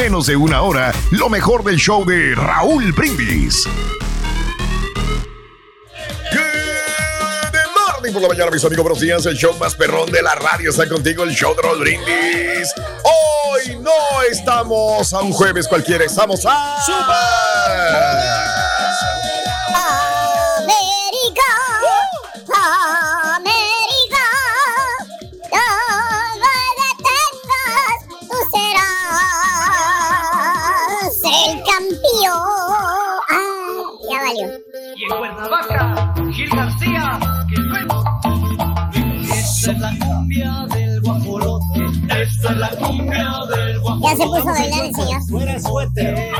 menos de una hora lo mejor del show de Raúl Brindis. Por la mañana, mis amigos. Buenos días. El show más perrón de la radio está contigo, el show de Raúl Brindis. Hoy no estamos a un jueves cualquiera, estamos a. ¡Super! Cuernavaca, Gil García, que suena. Esta es la cumbia del guajolote. Esta es la cumbia del guajolote. Ya se puso a bailar el señor. Fuera suéter. ¡Ay,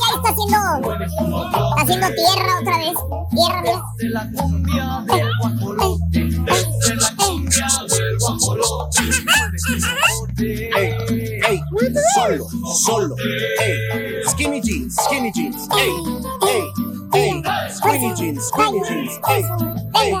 ya está haciendo, está haciendo tierra otra vez! Tierra, mira. Esta es la cumbia del guajolote. Esta es la cumbia del guajolote. Ey, ey, solo, solo, ey, skinny jeans, skinny jeans, ey, ey, ey, skinny jeans, skinny jeans, ey, ey.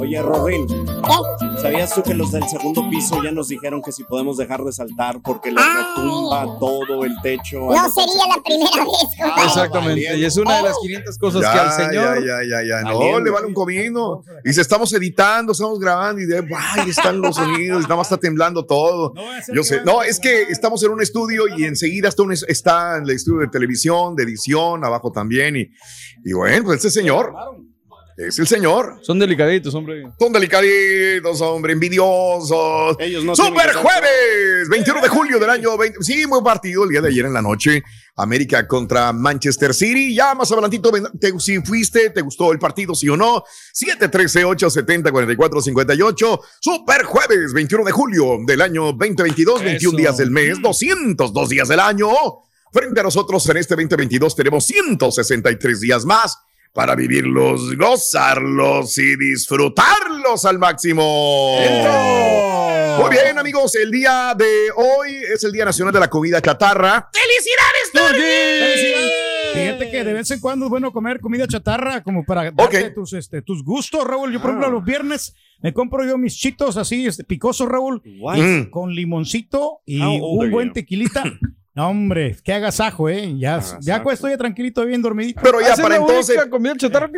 Oye, Robin, ¿Qué? ¿sabías tú que los del segundo piso ya nos dijeron que si podemos dejar de saltar porque les Ay. retumba todo el techo? No sería la primera vez, compadre. Exactamente, y es una de las 500 cosas que al señor. Ya, ya, ya, ya. No, Valiendo. le vale un comino. Y si estamos editando, estamos grabando y de ahí están los sonidos, y nada más está temblando todo. Yo sé. No, es que estamos en un estudio y enseguida está, un, está en el estudio de televisión, de edición, abajo también. Y, y bueno, pues ese señor es el señor. Son delicaditos, hombre. Son delicaditos, hombre, envidiosos. Ellos no Super jueves, 21 de julio del año 20. Sí, buen partido el día de ayer en la noche. América contra Manchester City. Ya más adelantito, te- si fuiste, te gustó el partido, sí o no. 713-870-4458. Super jueves, 21 de julio del año 2022, 21 Eso. días del mes, 202 días del año. Frente a nosotros en este 2022 tenemos 163 días más para vivirlos, gozarlos y disfrutarlos al máximo. Muy bien, amigos, el día de hoy es el Día Nacional de la Comida Chatarra. Fíjate que de vez en cuando es bueno comer comida chatarra como para darte tus, este, tus gustos, Raúl. Yo, por ejemplo, los viernes me compro yo mis chitos así, este, picosos, Raúl? Mm. con limoncito y un buen tequilita. No, hombre, que agasajo, ¿eh? Ya, ya estoy tranquilito, bien dormidito. Pero ya para entonces,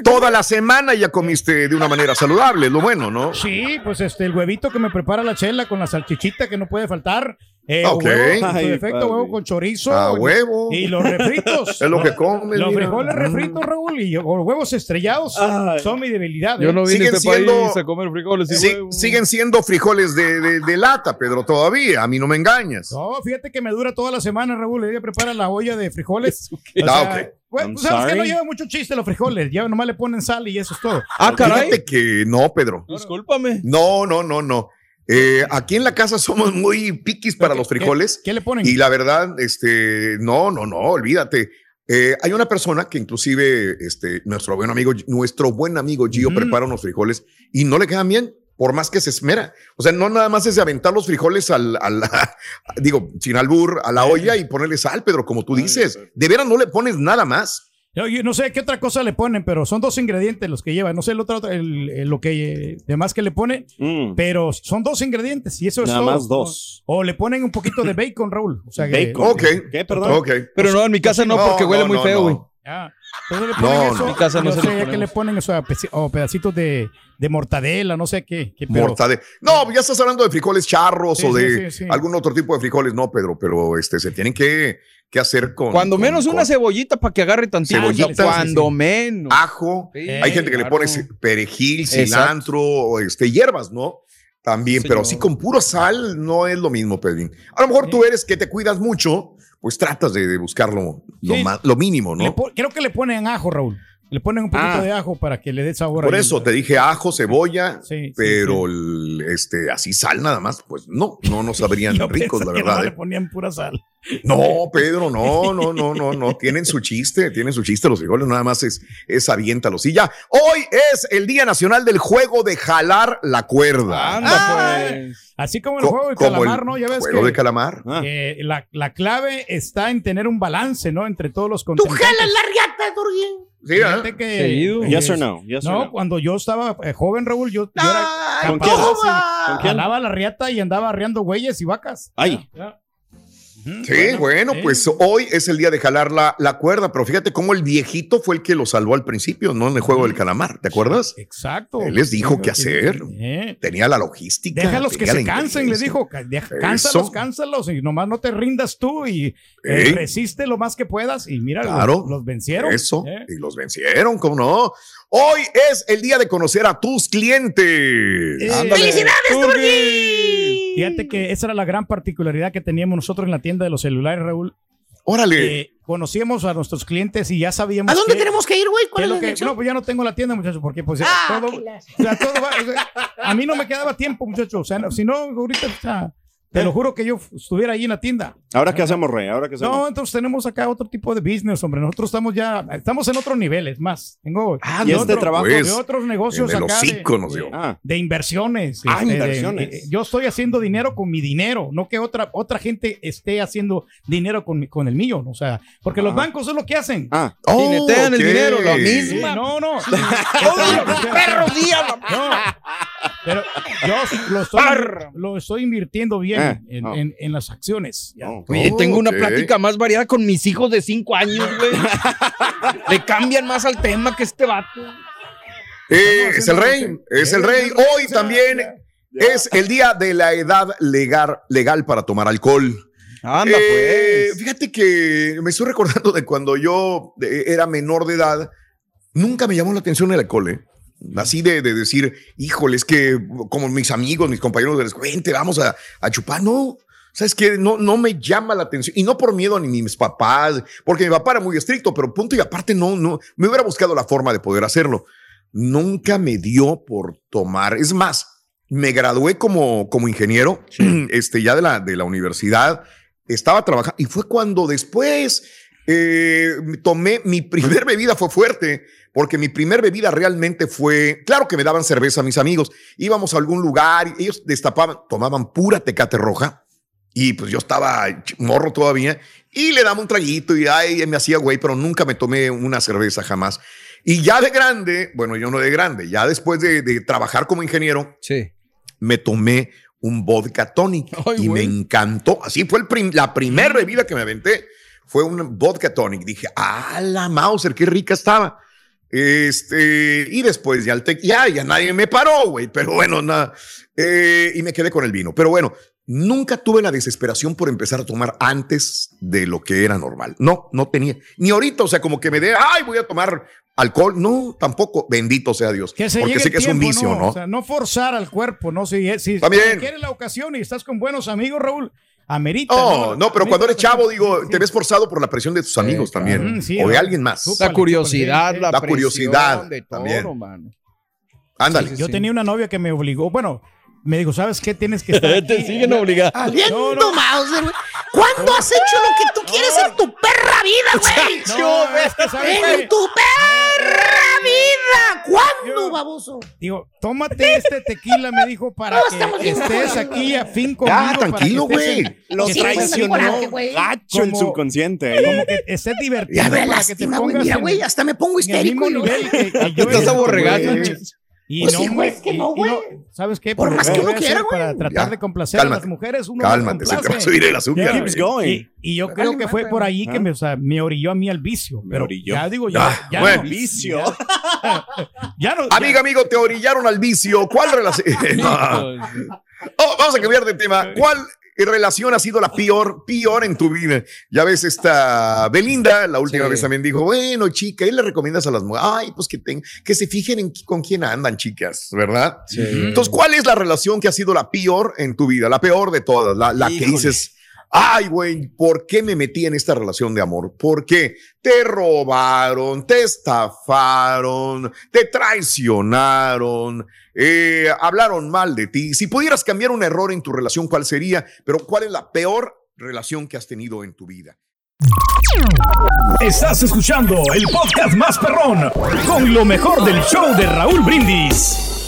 toda la semana ya comiste de una manera saludable, lo bueno, ¿no? Sí, pues este, el huevito que me prepara la chela con la salchichita que no puede faltar. Eh, Ok. huevo, en su Ay, defecto, papi. huevo con chorizo. A huevo. Y los refritos. Es lo que comes. Los mira. frijoles Mm. refritos, Raúl, y los huevos estrellados Ay. son mi debilidad. Yo ¿eh? no vine Siguen a este siendo- país a comer frijoles y siguen siendo frijoles de, de- de lata, Pedro, todavía. A mí no me engañas. No, fíjate que me dura toda la semana, Raúl. Ella prepara la olla de frijoles. O Ah, ok. bueno, tú sabes que no lleva mucho chiste los frijoles. Ya nomás le ponen sal y eso es todo. Ah, caray. Fíjate que no, Pedro. Discúlpame. No, no, no, no. Eh, aquí en la casa somos muy piquis para los ¿Qué- frijoles. ¿Qué, le ponen? Y la verdad, este, no, no, no, olvídate. Eh, hay una persona que inclusive, este, nuestro buen amigo, nuestro buen amigo Gio prepara unos frijoles y no le quedan bien, por más que se esmera. O sea, no nada más es de aventar los frijoles al, al- digo, sin albur, a la olla y ponerle sal, Pedro, como tú dices. De veras no le pones nada más. Yo, yo no sé qué otra cosa le ponen, pero son dos ingredientes los que lleva. No sé el otro, el- el- lo que eh, demás que le ponen, Mm, pero son dos ingredientes y eso es Nada todo. más dos. O le ponen un poquito de bacon, Raúl. O sea, que- Bacon. Ok. ¿Qué, perdón? Ok. Pero no, en mi casa no, No, porque huele no, muy feo, no. güey. Entonces le ponen No, eso. no. En mi casa no yo se sé lo ya que le ponen eso, a peci- o pedacitos de, de mortadela, no sé qué. Mortadela. No, ya estás hablando de frijoles charros Sí, o de sí, sí. algún otro tipo de frijoles, no, Pedro, pero este se tienen que, que hacer con. Cuando con- menos con una cebollita para que agarre tantito. Cebollita, Cuando sí, sí. menos. ajo. Sí, Hay gente que le pone perejil, cilantro, o este, hierbas, ¿no? También, Sí, pero señor. sí con puro sal no es lo mismo, Pedrín. A lo mejor tú eres que te cuidas mucho, pues tratas de, de buscar lo, lo Sí. más- lo mínimo, le ¿no? creo que le ponen ajo, Raúl. Le ponen un poquito Ah. de ajo para que le dé sabor. Por eso te dije ajo, cebolla, Sí, sí, pero el- este así sal nada más, pues no, no nos sabrían ricos, la que verdad. no ¿eh? le ponían pura sal. No, Pedro, no, no, no, no, no. Tienen su chiste, tienen su chiste los frijoles, nada más es, es aviéntalos. Y ya, hoy es el Día Nacional del Juego de Jalar la Cuerda. Anda, pues. Así como el Co- juego de calamar, ¿no? Ya ves Juego que de calamar. Ah. eh, la, la clave está en tener un balance, ¿no? Entre todos los contrincantes. riata, Turguín. Sí, que, Seguido. Yes or no? Yes or no, cuando yo estaba eh, joven, Raúl, yo, yo era ¿Con capaz, quién? ¿Con quién? jalaba la riata y andaba arreando güeyes y vacas. Ay. Ya. Sí, bueno, sí. pues hoy es el día de jalar la, la cuerda, pero fíjate cómo el viejito fue el que lo salvó al principio, ¿no? En el juego del calamar, ¿te acuerdas? Exacto. Él les dijo qué hacer. Eh, Tenía la logística. Déjalos que se cansen, les dijo. Deja-. Cánsalos, cánsalos y nomás no te rindas tú y eh, resiste lo más que puedas y mira, Claro. los, los vencieron. Eso, ¿eh? y los vencieron, ¿cómo no? Hoy es el día de conocer a tus clientes. Eh, ¡Felicidades, Turgi! Fíjate que esa era la gran particularidad que teníamos nosotros en la tienda de los celulares, Raúl. Órale. Eh, conocíamos a nuestros clientes y ya sabíamos ¿A dónde qué- tenemos que ir, güey? ¿Cuál es que- no, pues ya no tengo la tienda, muchachos, porque pues Ah, todo, que o sea, todo va- o sea, a mí no me quedaba tiempo, muchachos. O sea, si no, ahorita, o sea, te lo juro que yo estuviera ahí en la tienda. ¿Ahora qué hacemos, Rey? ¿Ahora qué hacemos? No, entonces tenemos acá otro tipo de business, hombre. Nosotros estamos ya, estamos en otros niveles más. Tengo Ah, de ¿y este otro- trabajo? de Pues, otros negocios en el acá. de- nos dio. de- Ah. de inversiones. Ah, este, de- inversiones. eh, yo estoy haciendo dinero con mi dinero, no que otra, otra gente esté haciendo dinero con, mi- con el mío. O sea, porque los Ah. bancos es lo que hacen. Ah, Jinetean el ok. dinero, la Sí, misma. no, no. Todos los perros días. No, pero yo lo estoy, Parra. lo estoy invirtiendo bien Ah, en, no. en- en las acciones. Ya. no. Oye, tengo una plática más variada con mis hijos de cinco años, güey. Le cambian más al tema que este vato. Eh, es el rey, es el Eh, rey. el rey, Hoy también ya. es el día de la edad legal, legal para tomar alcohol. Anda, Eh, pues. Fíjate que me estoy recordando de cuando yo eh, era menor de edad, nunca me llamó la atención el alcohol, ¿eh? Así de, de decir, híjole, es que como mis amigos, mis compañeros de la escuela, "Vente, vamos a, a chupar. No, sabes que no, no me llama la atención. Y no por miedo ni mis papás, porque mi papá era muy estricto, pero punto y aparte no, no, me hubiera buscado la forma de poder hacerlo. Nunca me dio por tomar. Es más, me gradué como, como ingeniero, este, ya de la, de la universidad estaba trabajando y fue cuando después eh, tomé mi primer bebida fue fuerte porque mi primer bebida realmente fue claro que me daban cerveza a mis amigos íbamos a algún lugar y ellos destapaban tomaban pura tecate roja y pues yo estaba morro todavía y le daba un traguito y ay, me hacía güey pero nunca me tomé una cerveza jamás y ya de grande bueno yo no de grande ya después de, de trabajar como ingeniero Sí. me tomé un vodka tonic Ay, y me encantó. Así fue el prim- la primera bebida que me aventé. Fue un vodka tonic. Dije, ah, la Mauser, qué rica estaba. Este, y después ya, te- ya, ya nadie me paró, güey, pero bueno, nada. Eh, y me quedé con el vino. Pero bueno, nunca tuve la desesperación por empezar a tomar antes de lo que era normal. No, no tenía. Ni ahorita, o sea, como que me dé, ay, voy a tomar alcohol. No, tampoco. Bendito sea Dios. Que se porque sé que es un vicio, ¿no? O sea, no forzar al cuerpo, ¿no? Si, si También. quieres la ocasión y estás con buenos amigos, Raúl, amerita. No, no, pero cuando eres chavo, digo, Sí, te ves forzado por la presión de tus amigos también. Sí, o de alguien más. La curiosidad, la, La presión, curiosidad de todo, también. mano. Ándale. Sí, Yo sí. tenía una novia que me obligó, bueno, me dijo, ¿sabes qué? Tienes que estar aquí. Te siguen obligando. No, no. Mauser, güey. ¿Cuándo has hecho lo que tú quieres en tu perra vida, güey? No, es que ¿sabes qué? ¡En tu perra vida! ¿Cuándo, baboso? Digo, tómate este tequila, me dijo, para No, que estés aquí a fin conmigo. Para tranquilo, güey. en- Lo traicionó gacho el Como- subconsciente. ¿eh? Como que estés divertido Ya que te lastima, güey. Mira, en- güey, hasta me pongo en el histérico. mismo y lo- nivel que, que yo Estás aborregado. Y Pues no, sí, güey, es que no, güey. ¿Sabes qué? Por más lo que uno quiera, güey. Para tratar Ya. de complacer a las mujeres, uno Cálmate, se te va a subir el azúcar. Ya, Keeps going. Y, y yo Pero creo que más, fue por ahí que ¿Ah? me, o sea, me orilló a mí al vicio. Me Pero orilló. ya digo, ya, Ah, ya bueno. no. Vicio. Ya no. ya- Amiga, amigo, te orillaron al vicio. ¿Cuál relación? No. Oh, vamos a cambiar de tema. ¿Cuál relación ha sido la peor, peor en tu vida? Ya ves, esta Belinda, la última Sí. vez también dijo, bueno, chica, ¿y le recomiendas a las mujeres? Ay, pues que, ten- que se fijen en con quién andan, chicas, ¿verdad? Entonces, ¿cuál es la relación que ha sido la peor en tu vida? La peor de todas, la, la que dices, Ay, güey, ¿por qué me metí en esta relación de amor? Porque te robaron, te estafaron, te traicionaron, eh, hablaron mal de ti. Si pudieras cambiar un error en tu relación, ¿cuál sería? Pero ¿cuál es la peor relación que has tenido en tu vida? Estás escuchando el podcast más perrón con lo mejor del show de Raúl Brindis.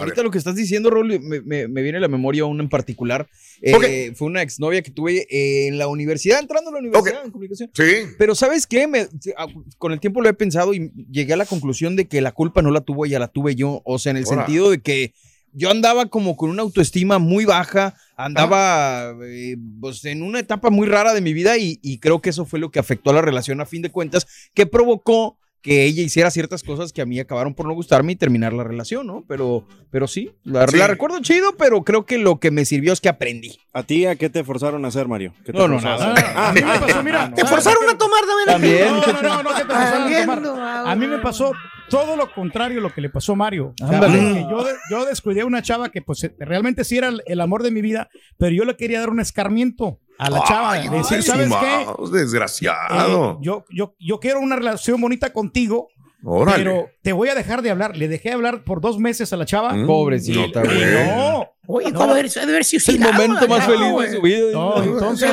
Ahorita lo que estás diciendo, Raúl, me, me- me viene a la memoria una en particular. Eh. Fue una exnovia que tuve eh, en la universidad, entrando a la universidad en comunicación. Sí. Pero ¿sabes qué? Me- ah, con el tiempo lo he pensado y llegué a la conclusión de que la culpa no la tuvo ella, la tuve yo. O sea, en el sentido de que yo andaba como con una autoestima muy baja, andaba eh, pues, en una etapa muy rara de mi vida y, y creo que eso fue lo que afectó a la relación a fin de cuentas, que provocó que ella hiciera ciertas cosas que a mí acabaron por no gustarme y terminar la relación, ¿no? Pero, pero sí, la, Sí. la recuerdo chido, pero creo que lo que me sirvió es que aprendí. ¿A ti a qué te forzaron a hacer, Mario? ¿Qué te No, no, nada. Ah, a mí me pasó, mira. ¿Te forzaron a tomar También. No, no, no, no, que te forzaron a tomar. A mí me pasó todo lo contrario a lo que le pasó a Mario. O sea, yo, yo descuidé a una chava que pues realmente sí era el amor de mi vida, pero yo le quería dar un escarmiento a la chava. Ay, de decir, ay, ¿sabes qué? mouse, Eh, desgraciado. yo, yo, yo quiero una relación bonita contigo, Órale. pero te voy a dejar de hablar. Le dejé de hablar por dos meses a la chava. Mm, Pobrecita, no, güey. No. Oye, No. ¿cómo eres? Ha de haber sido Es el momento más ¿no, feliz de su vida. No, entonces,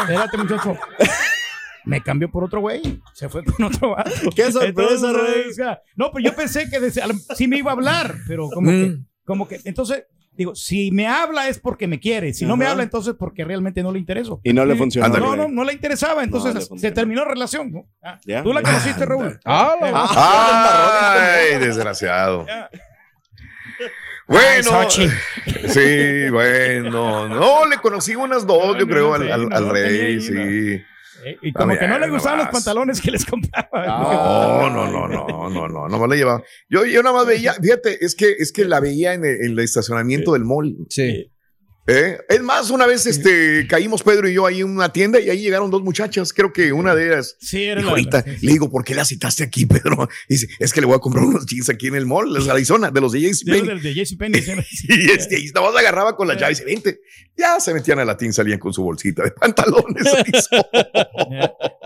espérate, muchacho. Me cambió por otro güey. Se fue con otro vato. ¡Qué sorpresa, Rey! No, pero yo pensé que decía- sí me iba a hablar, pero como que, Mm. como que, entonces, digo, si me habla es porque me quiere. Si no me habla, entonces porque realmente no le intereso. Y no le funcionó. No, no, no le interesaba. Entonces le se terminó la relación. ¿no? Ah, Ya. ¿Tú la conociste, Raúl? Ah, la- Ay, desgraciado. Bueno, Xochitl. sí, bueno, no, le conocí unas dos, yo No, creo, al, al- no, al rey, sí. Eh, y como Está que no le gustaban los pantalones que les compraba. No, no, no, no, no, no, no me la llevaba. Yo, yo nada más veía, fíjate, es que, es que la veía en el, en el estacionamiento del mall. Sí. ¿Eh? Es más, una vez este, caímos Pedro y yo ahí en una tienda y ahí llegaron dos muchachas, creo que una de ellas. Sí, era Dijo, ahorita sí, sí. le digo, ¿por qué la citaste aquí, Pedro? Dice, es que le voy a comprar unos jeans aquí en el mall, de Arizona, de los de era JCPenney. del de JCPenney. sí, sí. Y este, y nada más agarraba con la llave y dice, vente. Ya se metían a la tin, salían con su bolsita de pantalones.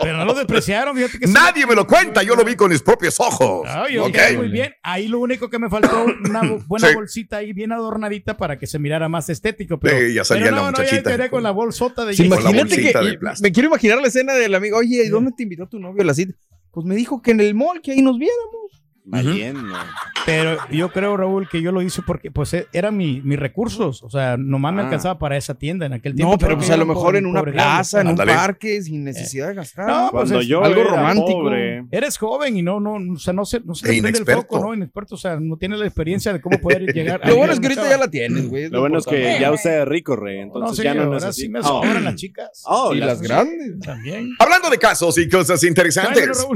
Pero no lo despreciaron, fíjate que. Nadie me lo cuenta, yo lo vi con mis propios ojos. Ay, ok, ¿Ok? muy bien. Ahí lo único que me faltó, una bu- buena bolsita ahí bien adornadita para que se mirara más estético. Pero, Sí, ya salía pero la no, no, ya muchachita. con la bolsota de Sí, imagínate que de me quiero imaginar la escena del amigo. Oye, ¿y dónde te invitó tu novio a la cita? Pues me dijo que en el mall, que ahí nos viéramos. Más Ujú. bien, no. Pero yo creo, Raúl, que yo lo hice porque pues e- eran mi- mis recursos. O sea, nomás me Ah. alcanzaba para esa tienda en aquel tiempo. No, pero pues a lo mejor en una plaza, en un parque, sin necesidad de gastar. No, pues Cuando es yo algo romántico. pobre, Eres joven y no, no, o sea, no se, no se E prende el inexperto. foco, ¿no? Inexperto, o sea, no tiene la experiencia de cómo poder llegar. Lo bueno es que ahorita ya la tienes, güey. lo bueno es que ya usted es rico, Rey. No, Entonces sí, ya no ahora necesita. sí me Oh. sobran las chicas. Oh, Y las- las grandes. También. Hablando de casos y cosas interesantes,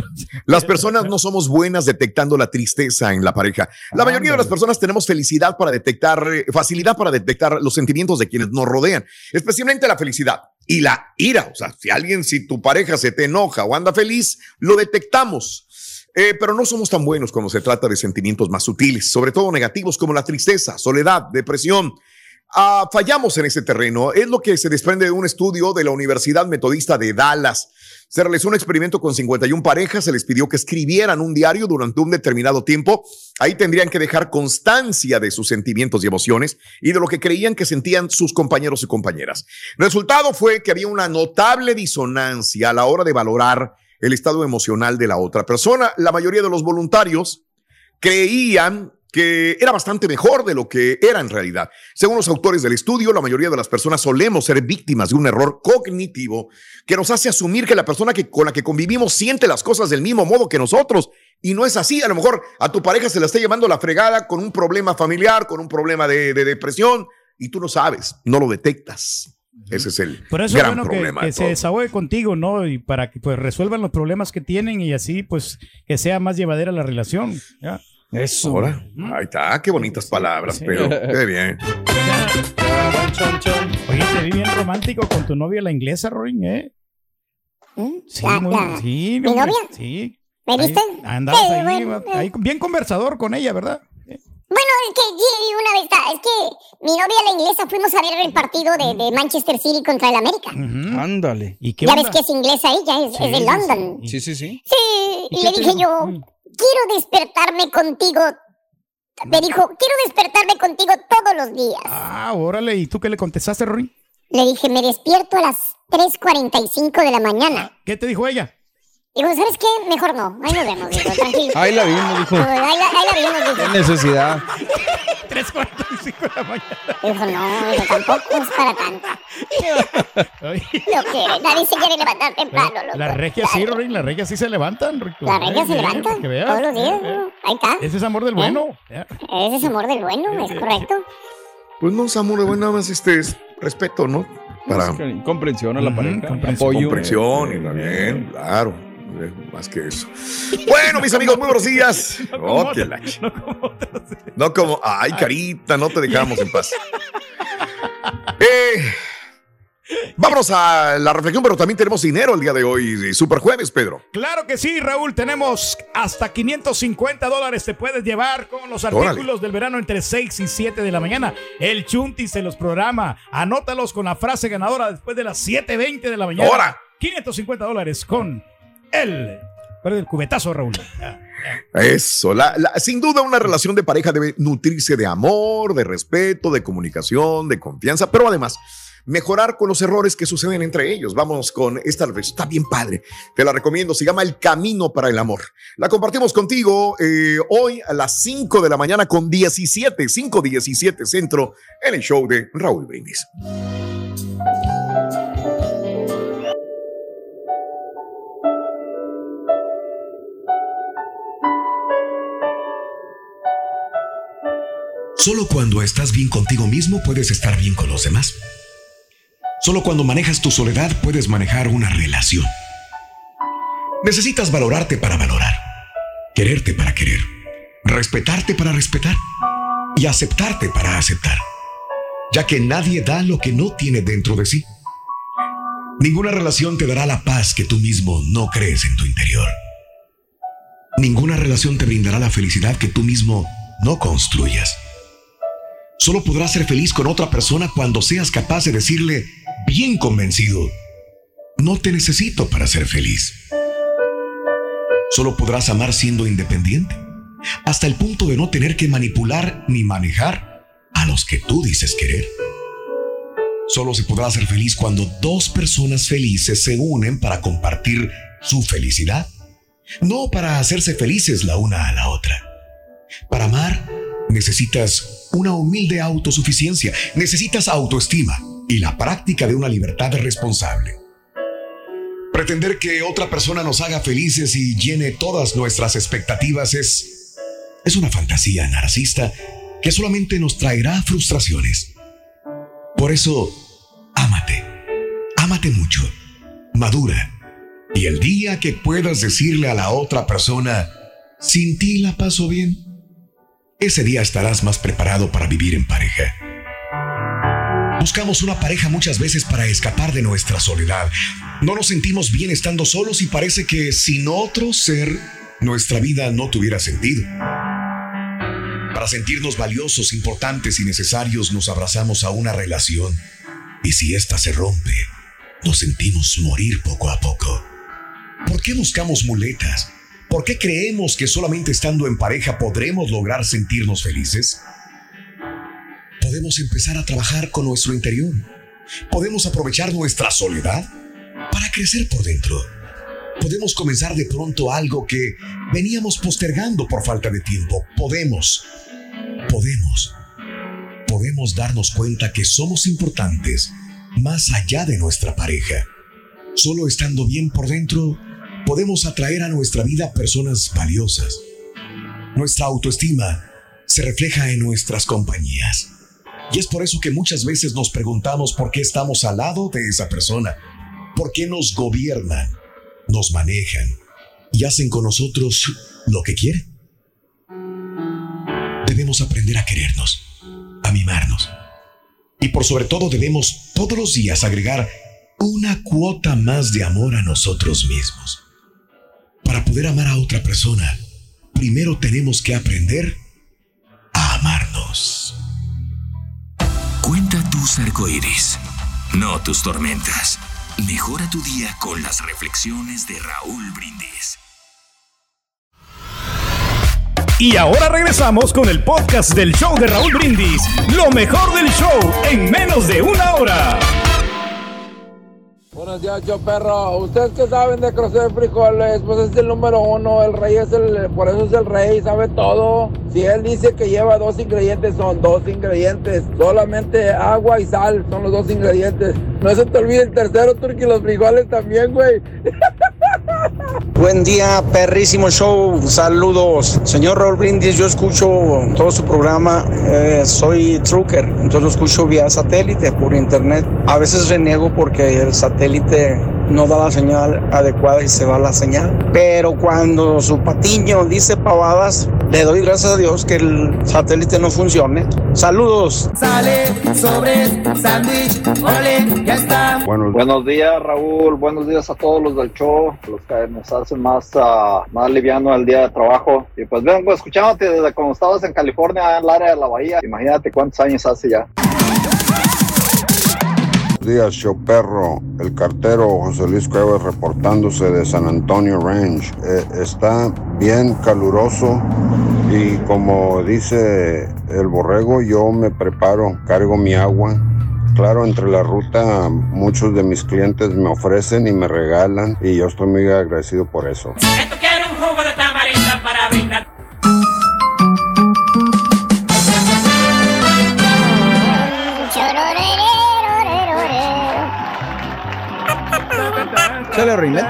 las personas no somos buenas detectando la tristeza en la pareja. La mayoría de las personas tenemos felicidad para detectar, eh, facilidad para detectar los sentimientos de quienes nos rodean, especialmente la felicidad y la ira. O sea, si alguien, si tu pareja se te enoja o anda feliz, lo detectamos. Eh, pero no somos tan buenos cuando se trata de sentimientos más sutiles, sobre todo negativos como la tristeza, soledad, depresión. Ah, fallamos en ese terreno. Es lo que se desprende de un estudio de la Universidad Metodista de Dallas. Se realizó un experimento con 51 parejas, se les pidió que escribieran un diario durante un determinado tiempo. Ahí tendrían que dejar constancia de sus sentimientos y emociones y de lo que creían que sentían sus compañeros y compañeras. Resultado fue que había una notable disonancia a la hora de valorar el estado emocional de la otra persona. La mayoría de los voluntarios creían que era bastante mejor de lo que era en realidad. Según los autores del estudio, la mayoría de las personas solemos ser víctimas de un error cognitivo que nos hace asumir que la persona que, con la que convivimos siente las cosas del mismo modo que nosotros. Y no es así. A lo mejor a tu pareja se la está llevando la fregada con un problema familiar, con un problema de, de depresión, y tú no sabes, no lo detectas. Ese es el Por eso es gran bueno que, problema. que de se desahogue contigo, ¿no? Y para que pues resuelvan los problemas que tienen y así pues que sea más llevadera la relación. ¿ya? Eso. Ahora, ahí está, qué bonitas palabras, Sí. pero qué bien. Oye, te vi bien romántico con tu novia la inglesa, Rorin, ¿eh? ¿Mm? Sí, La- muy, la- sí, ¿Mi novia? Sí. ¿Me Ahí viste? andabas Sí, ahí, bueno, ahí bien conversador con ella, ¿verdad? Bueno, es que una vez, está- es que mi novia la inglesa fuimos a ver el partido de, de Manchester City contra el América. Ándale. ¿Y qué Ya onda? ves que es inglesa ella, es, es de London. Sí, sí, sí. Sí, ¿Y le dije yo, Mm. Quiero despertarme contigo. Me dijo, quiero despertarme contigo todos los días. Ah, órale. ¿Y tú qué le contestaste, Rory? Le dije, me despierto a las 3.45 de la mañana. ¿Qué te dijo ella? Digo, ¿sabes qué? Mejor no. Ahí nos vemos, dijo, tranquilo. Ahí la vimos, dijo. Ahí la, ahí la vimos, Qué dijo. necesidad. 3.45 de la mañana. Dijo, no, dijo, tampoco es para tanto. No quiere, nadie se quiere levantar temprano, loco. Las regias sí, Rory. Las regias sí se levantan. Rico. La regia Eh, se eh, levanta para que veas. todos los días. Eh, eh. ¿no? Ahí está. Ese es amor del bueno. Ya. Ese es amor del bueno, es correcto. Pues no, amor, bueno, nada más este es respeto, ¿no? Para Comprensión a la pareja. comprensión. Apoyo. comprensión y también, claro. Eh, Más que eso. Bueno, mis amigos, muy buenos días. No como otros. No como, ay, carita, no te dejamos en paz. Eh, vámonos a la reflexión, pero también tenemos dinero el día de hoy. Super jueves, Pedro. Claro que sí, Raúl. Tenemos hasta 550 dólares. Te puedes llevar con los Órale. artículos del verano entre 6 y 7 de la mañana. El Chunti se los programa. Anótalos con la frase ganadora después de las 7.20 de la mañana. Ahora. 550 dólares con el, ¿cuál es el cubetazo, Raúl. Eso, sin duda una relación de pareja debe nutrirse de amor, de respeto, de comunicación, de confianza, pero además mejorar con los errores que suceden entre ellos. Vamos con esta está bien padre, te la recomiendo, se llama El Camino para el Amor. La compartimos contigo eh, hoy a las 5 de la mañana con 17, 5, 17 centro en el show de Raúl Brindis. Solo cuando estás bien contigo mismo puedes estar bien con los demás. Solo cuando manejas tu soledad puedes manejar una relación. Necesitas valorarte para valorar, quererte para querer, respetarte para respetar y aceptarte para aceptar, ya que nadie da lo que no tiene dentro de sí. Ninguna relación te dará la paz que tú mismo no crees en tu interior. Ninguna relación te brindará la felicidad que tú mismo no construyas. Solo podrás ser feliz con otra persona cuando seas capaz de decirle, bien convencido, no te necesito para ser feliz. Solo podrás amar siendo independiente, hasta el punto de no tener que manipular ni manejar a los que tú dices querer. Solo se podrá ser feliz cuando dos personas felices se unen para compartir su felicidad, no para hacerse felices la una a la otra. Para amar, necesitas una humilde autosuficiencia, necesitas autoestima y la práctica de una libertad responsable. Pretender que otra persona nos haga felices y llene todas nuestras expectativas es, es una fantasía narcisista que solamente nos traerá frustraciones. Por eso, ámate, ámate mucho, madura, y el día que puedas decirle a la otra persona, sin ti la paso bien, ese día estarás más preparado para vivir en pareja. Buscamos una pareja muchas veces para escapar de nuestra soledad. No nos sentimos bien estando solos y parece que sin otro ser, nuestra vida no tuviera sentido. Para sentirnos valiosos, importantes y necesarios, nos abrazamos a una relación. Y si ésta se rompe, nos sentimos morir poco a poco. ¿Por qué buscamos muletas? ¿Por qué creemos que solamente estando en pareja podremos lograr sentirnos felices? Podemos empezar a trabajar con nuestro interior. Podemos aprovechar nuestra soledad para crecer por dentro. Podemos comenzar de pronto algo que veníamos postergando por falta de tiempo. Podemos, podemos, podemos darnos cuenta que somos importantes más allá de nuestra pareja. Solo estando bien por dentro, podemos atraer a nuestra vida personas valiosas. Nuestra autoestima se refleja en nuestras compañías. Y es por eso que muchas veces nos preguntamos por qué estamos al lado de esa persona, por qué nos gobiernan, nos manejan y hacen con nosotros lo que quieren. Debemos aprender a querernos, a mimarnos. Y por sobre todo debemos todos los días agregar una cuota más de amor a nosotros mismos. Para poder amar a otra persona, primero tenemos que aprender a amarnos. Cuenta tus arcoíris, no tus tormentas. Mejora tu día con las reflexiones de Raúl Brindis. Y ahora regresamos con el podcast del show de Raúl Brindis, lo mejor del show en menos de una hora. Buenos días, yo perro. Ustedes que saben de cocer frijoles, pues es el número uno. El rey es el, por eso es el rey, sabe todo. Si él dice que lleva dos ingredientes, son dos ingredientes. Solamente agua y sal son los dos ingredientes. No se te olvide el tercero, Turki, los frijoles también, güey. Buen día, perrísimo show. Saludos. Señor Raúl Brindis, yo escucho todo su programa. Eh, soy trucker, entonces lo escucho vía satélite, por internet. A veces reniego porque el satélite no da la señal adecuada y se va la señal. Pero cuando su patiño dice pavadas, le doy gracias a Dios que el satélite no funcione. Saludos. Sale sobre sándwich, ole, ya está. Bueno, buenos días Raúl, buenos días a todos los del show, los que nos hacen más, ah, más liviano el día de trabajo. Y pues vengo escuchándote desde cuando estabas en California, en el área de la bahía. Imagínate cuántos años hace ya. Días, show perro. El cartero José Luis Cuevas reportándose de San Antonio Range. Eh, está bien caluroso y como dice el borrego, yo me preparo, cargo mi agua. Claro, entre la ruta muchos de mis clientes me ofrecen y me regalan y yo estoy muy agradecido por eso. Chale, Rinete.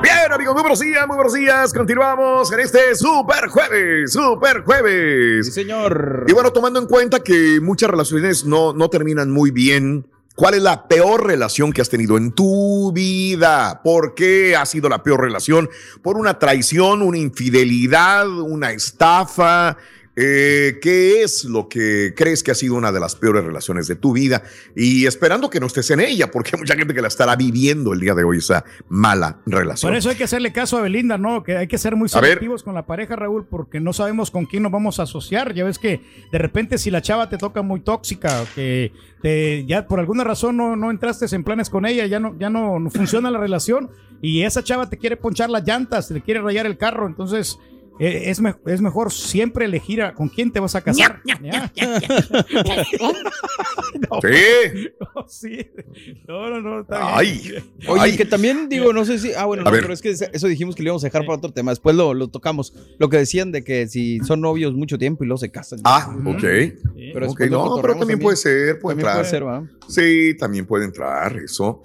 Bien, amigos, muy buenos días, muy buenos días. Continuamos en este Super Jueves, Super Jueves. Sí, señor. Y bueno, tomando en cuenta que muchas relaciones no, no terminan muy bien, ¿cuál es la peor relación que has tenido en tu vida? ¿Por qué ha sido la peor relación? ¿Por una traición, una infidelidad, una estafa? Eh, ¿Qué es lo que crees que ha sido una de las peores relaciones de tu vida? Y esperando que no estés en ella, porque hay mucha gente que la estará viviendo el día de hoy, esa mala relación. Por eso hay que hacerle caso a Belinda, ¿no? Que hay que ser muy selectivos con la pareja, Raúl, porque no sabemos con quién nos vamos a asociar. Ya ves que de repente si la chava te toca muy tóxica, que te, ya por alguna razón no, no entraste en planes con ella, ya no, ya no, no funciona la relación y esa chava te quiere ponchar las llantas, te quiere rayar el carro, entonces... eh, Es, me- es mejor siempre elegir a con quién te vas a casar. Ya. Sí. No, sí. No, no, no. Ay, bien. Oye, ay. que también digo, no sé si. Ah, bueno, A no, ver. pero es que eso dijimos que le íbamos a dejar para otro tema. Después lo, lo tocamos. Lo que decían de que si son novios mucho tiempo y luego se casan. Ah, ok. Pero Ok, después lo no, pero también puede ser, puede También entrar. puede ser, ¿va? Sí, también puede entrar eso.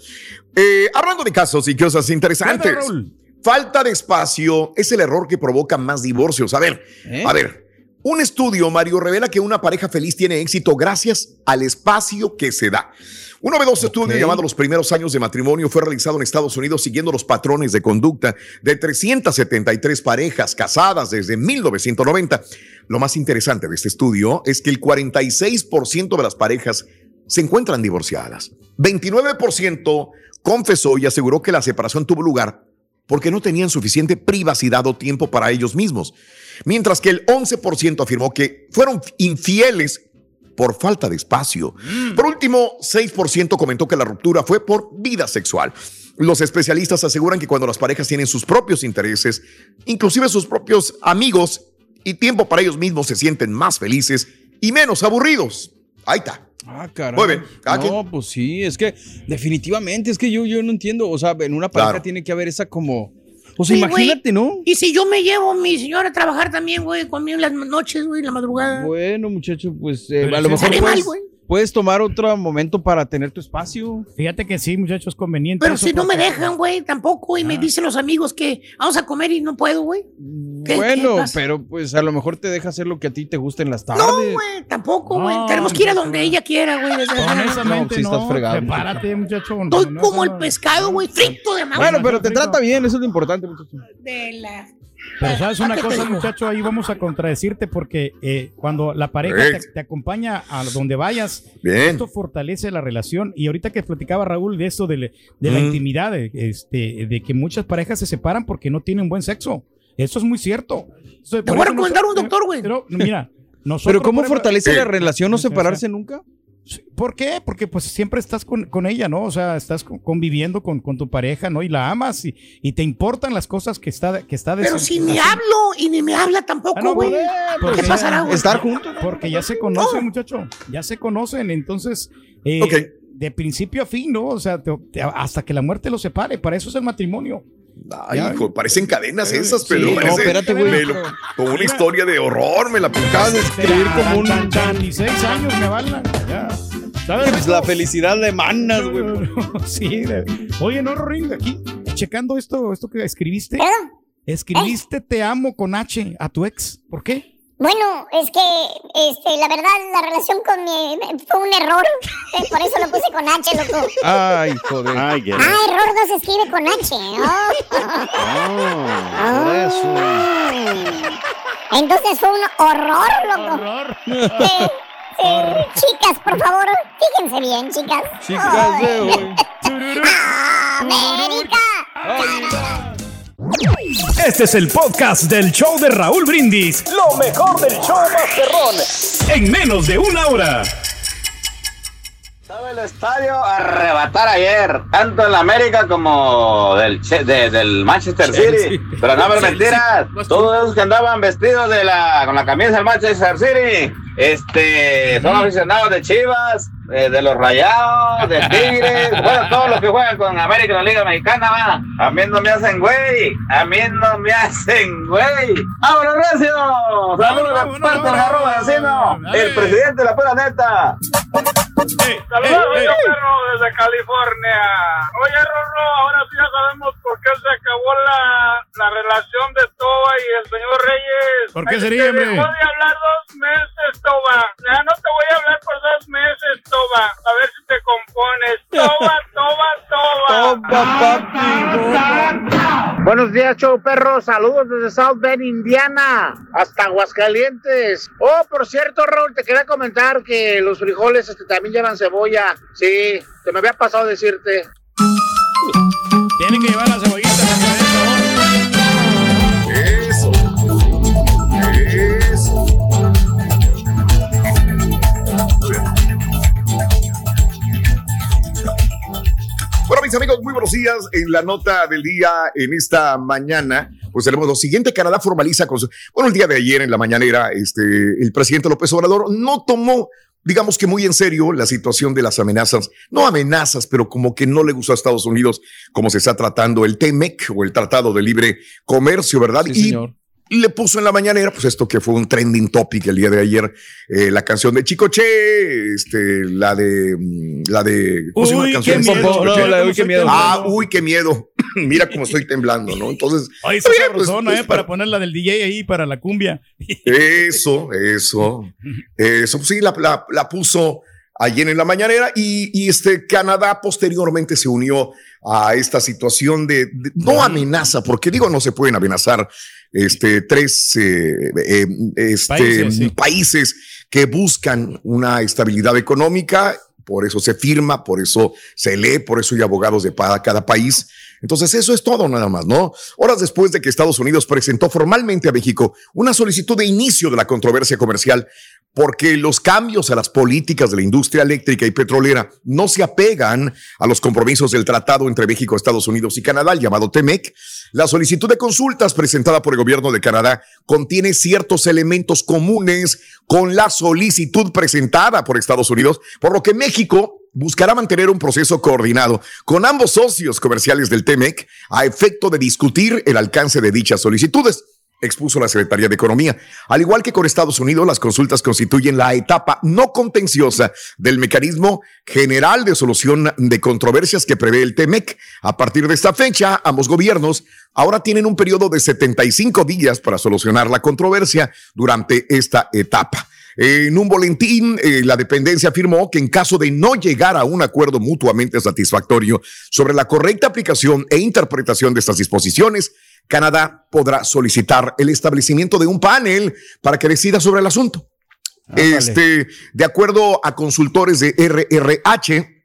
Eh, hablando de casos y cosas interesantes. Raúl. Falta de espacio es el error que provoca más divorcios. A ver, ¿Eh? a ver. Un estudio, Mario, revela que una pareja feliz tiene éxito gracias al espacio que se da. Un novedoso estudio llamado Los primeros años de matrimonio fue realizado en Estados Unidos siguiendo los patrones de conducta de 373 parejas casadas desde 1990. Lo más interesante de este estudio es que el 46% de las parejas se encuentran divorciadas. 29% confesó y aseguró que la separación tuvo lugar porque no tenían suficiente privacidad o tiempo para ellos mismos, mientras que el 11% afirmó que fueron infieles por falta de espacio. Por último, 6% comentó que la ruptura fue por vida sexual. Los especialistas aseguran que cuando las parejas tienen sus propios intereses, inclusive sus propios amigos y tiempo para ellos mismos, se sienten más felices y menos aburridos. Ahí está. Ah, caray. Muy bien, No, pues sí, es que definitivamente, es que yo, yo no entiendo. O sea, en una pareja Claro. tiene que haber esa como. O sea, Sí, imagínate. ¿no? Y si yo me llevo a mi señora a trabajar también, güey, conmigo en las noches, güey, en la madrugada. Bueno, muchacho, pues eh, a lo mejor estaría mal, puedes, tomar otro momento para tener tu espacio. Fíjate que sí, muchachos, es conveniente. Pero si no me dejan, güey, tampoco, y me dicen los amigos que vamos a comer y no puedo, güey. ¿Qué- Bueno, qué pero pues a lo mejor te deja hacer lo que a ti te gusta en las tardes. No, güey, tampoco, güey. No, Tenemos que ir a donde ella quiera, güey. desgraciadamente. No, sí estás fregado, Prepárate, muchacho. no, Estoy no, como el pescado, güey, frito de Bueno, pero te trata bien, eso es lo importante, muchacho. De la... Pero sabes una ¿A qué te cosa, muchacho, ahí vamos a contradecirte porque eh, cuando la pareja te acompaña a donde vayas, Bien. esto fortalece la relación. Y ahorita que platicaba Raúl de esto de, de la Mm. intimidad, de, este, de que muchas parejas se separan porque no tienen buen sexo. Eso es muy cierto. Te voy a recomendar un doctor, güey. Pero mira, nosotros, Pero ¿cómo ejemplo, fortalece eh, la relación no separarse nunca? ¿Por qué? Porque pues siempre estás con, con ella, ¿no? O sea, estás con- conviviendo con, con tu pareja, ¿no? Y la amas y, y te importan las cosas que está, que está Pero si ni hablo y ni me habla tampoco, Ah, no, güey. porque ¿Qué pasará, güey? Porque ya se conocen, muchacho. Ya se conocen. Entonces, eh, de principio a fin, ¿no? O sea, te- te- hasta que la muerte los separe. Para eso es el matrimonio. Ay, hijo, parecen cadenas esas, Sí, Pedro. no, espérate, güey. lo- Como una historia de horror, me la pintabas de escribir como un 26 años me avalan. Ya. ¿Sabes? Pues la felicidad de manas, güey. sí. de- Oye, no, Ring, aquí, checando esto, esto que escribiste. Escribiste te amo con H a tu ex. ¿Por qué? Bueno, es que este, la verdad, la relación con mi fue un error. Eh, Por eso lo puse con H, loco. Ay, joder. Ay, Ah, error no se escribe con H. Oh. Entonces fue un horror, loco. Eh, eh, chicas, por favor, fíjense bien, chicas. Chicas de hoy. América. Este es el podcast del show de Raúl Brindis. Lo mejor del show Masterrón. En menos de una hora. Estaba el estadio a arrebatar ayer, tanto en la América como del, Che- de- del Manchester Chelsea. City. Pero no, Chelsea. mentiras. Todos esos que andaban vestidos de la, con la camisa del Manchester City, este, son aficionados de Chivas, eh, de los Rayados, de Tigres, bueno, todos los que juegan con América en la Liga Mexicana, va. A mí no me hacen güey, a mí no me hacen güey. ¡Vámonos, Recio! ¡Saludos de parte del Garro Vecino! ¡El presidente de la pura neta! Saludos, perro desde California. Oye, Rorro, ahora sí ya sabemos por qué se acabó la, la relación de Toba y el señor Reyes. ¿Por qué sería, te hombre? dejó de hablar dos meses, Toba. Ya no te voy a hablar por dos meses, Toba. A ver si te compones. Toba, Toba, Toba. Buenos días, show perro. Saludos desde South Bend, Indiana, hasta Aguascalientes. Oh, por cierto, Raúl, te quería comentar que los frijoles este, también llevan cebolla. Sí, se me había pasado decirte. Tienen que llevar la cebollita. Mis amigos, muy buenos días. En la nota del día, en esta mañana, pues tenemos lo siguiente. Canadá formaliza con su... Bueno, el día de ayer en la mañanera, este, el presidente López Obrador no tomó, digamos que muy en serio, la situación de las amenazas. No amenazas, pero como que no le gustó a Estados Unidos cómo se está tratando el TEMEC o el Tratado de Libre Comercio, ¿verdad? y señor. Le puso en la mañanera, pues esto que fue un trending topic el día de ayer, eh, la canción de Chicoche, este, la de, mm, la de, ¿cómo se llama la Uy, qué canción? miedo, Chicoche? no, la de Uy, qué miedo. Ah, uy, qué miedo. Mira cómo estoy temblando, ¿no? Entonces, Oye, esa pues, sabrosona, pues, ¿eh? Para poner la del DJ ahí para la cumbia. eso, eso, eso, pues sí, la, la- la puso ayer en la mañanera y, y este Canadá posteriormente se unió a esta situación de, de- no amenaza, porque digo, no se pueden amenazar este, tres eh, eh, este, Países, sí. países que buscan una estabilidad económica. Por eso se firma, por eso se lee, por eso hay abogados de cada país. Entonces, eso es todo nada más, ¿no? Horas después de que Estados Unidos presentó formalmente a México una solicitud de inicio de la controversia comercial porque los cambios a las políticas de la industria eléctrica y petrolera no se apegan a los compromisos del tratado entre México, Estados Unidos y Canadá, el llamado TEMEC. La solicitud de consultas presentada por el gobierno de Canadá contiene ciertos elementos comunes con la solicitud presentada por Estados Unidos, por lo que México buscará mantener un proceso coordinado con ambos socios comerciales del TEMEC a efecto de discutir el alcance de dichas solicitudes expuso la Secretaría de Economía. Al igual que con Estados Unidos, las consultas constituyen la etapa no contenciosa del mecanismo general de solución de controversias que prevé el TEMEC. A partir de esta fecha, ambos gobiernos ahora tienen un periodo de 75 días para solucionar la controversia durante esta etapa. En un boletín, eh, la dependencia afirmó que en caso de no llegar a un acuerdo mutuamente satisfactorio sobre la correcta aplicación e interpretación de estas disposiciones, Canadá podrá solicitar el establecimiento de un panel para que decida sobre el asunto. Este, de acuerdo a consultores de RRH,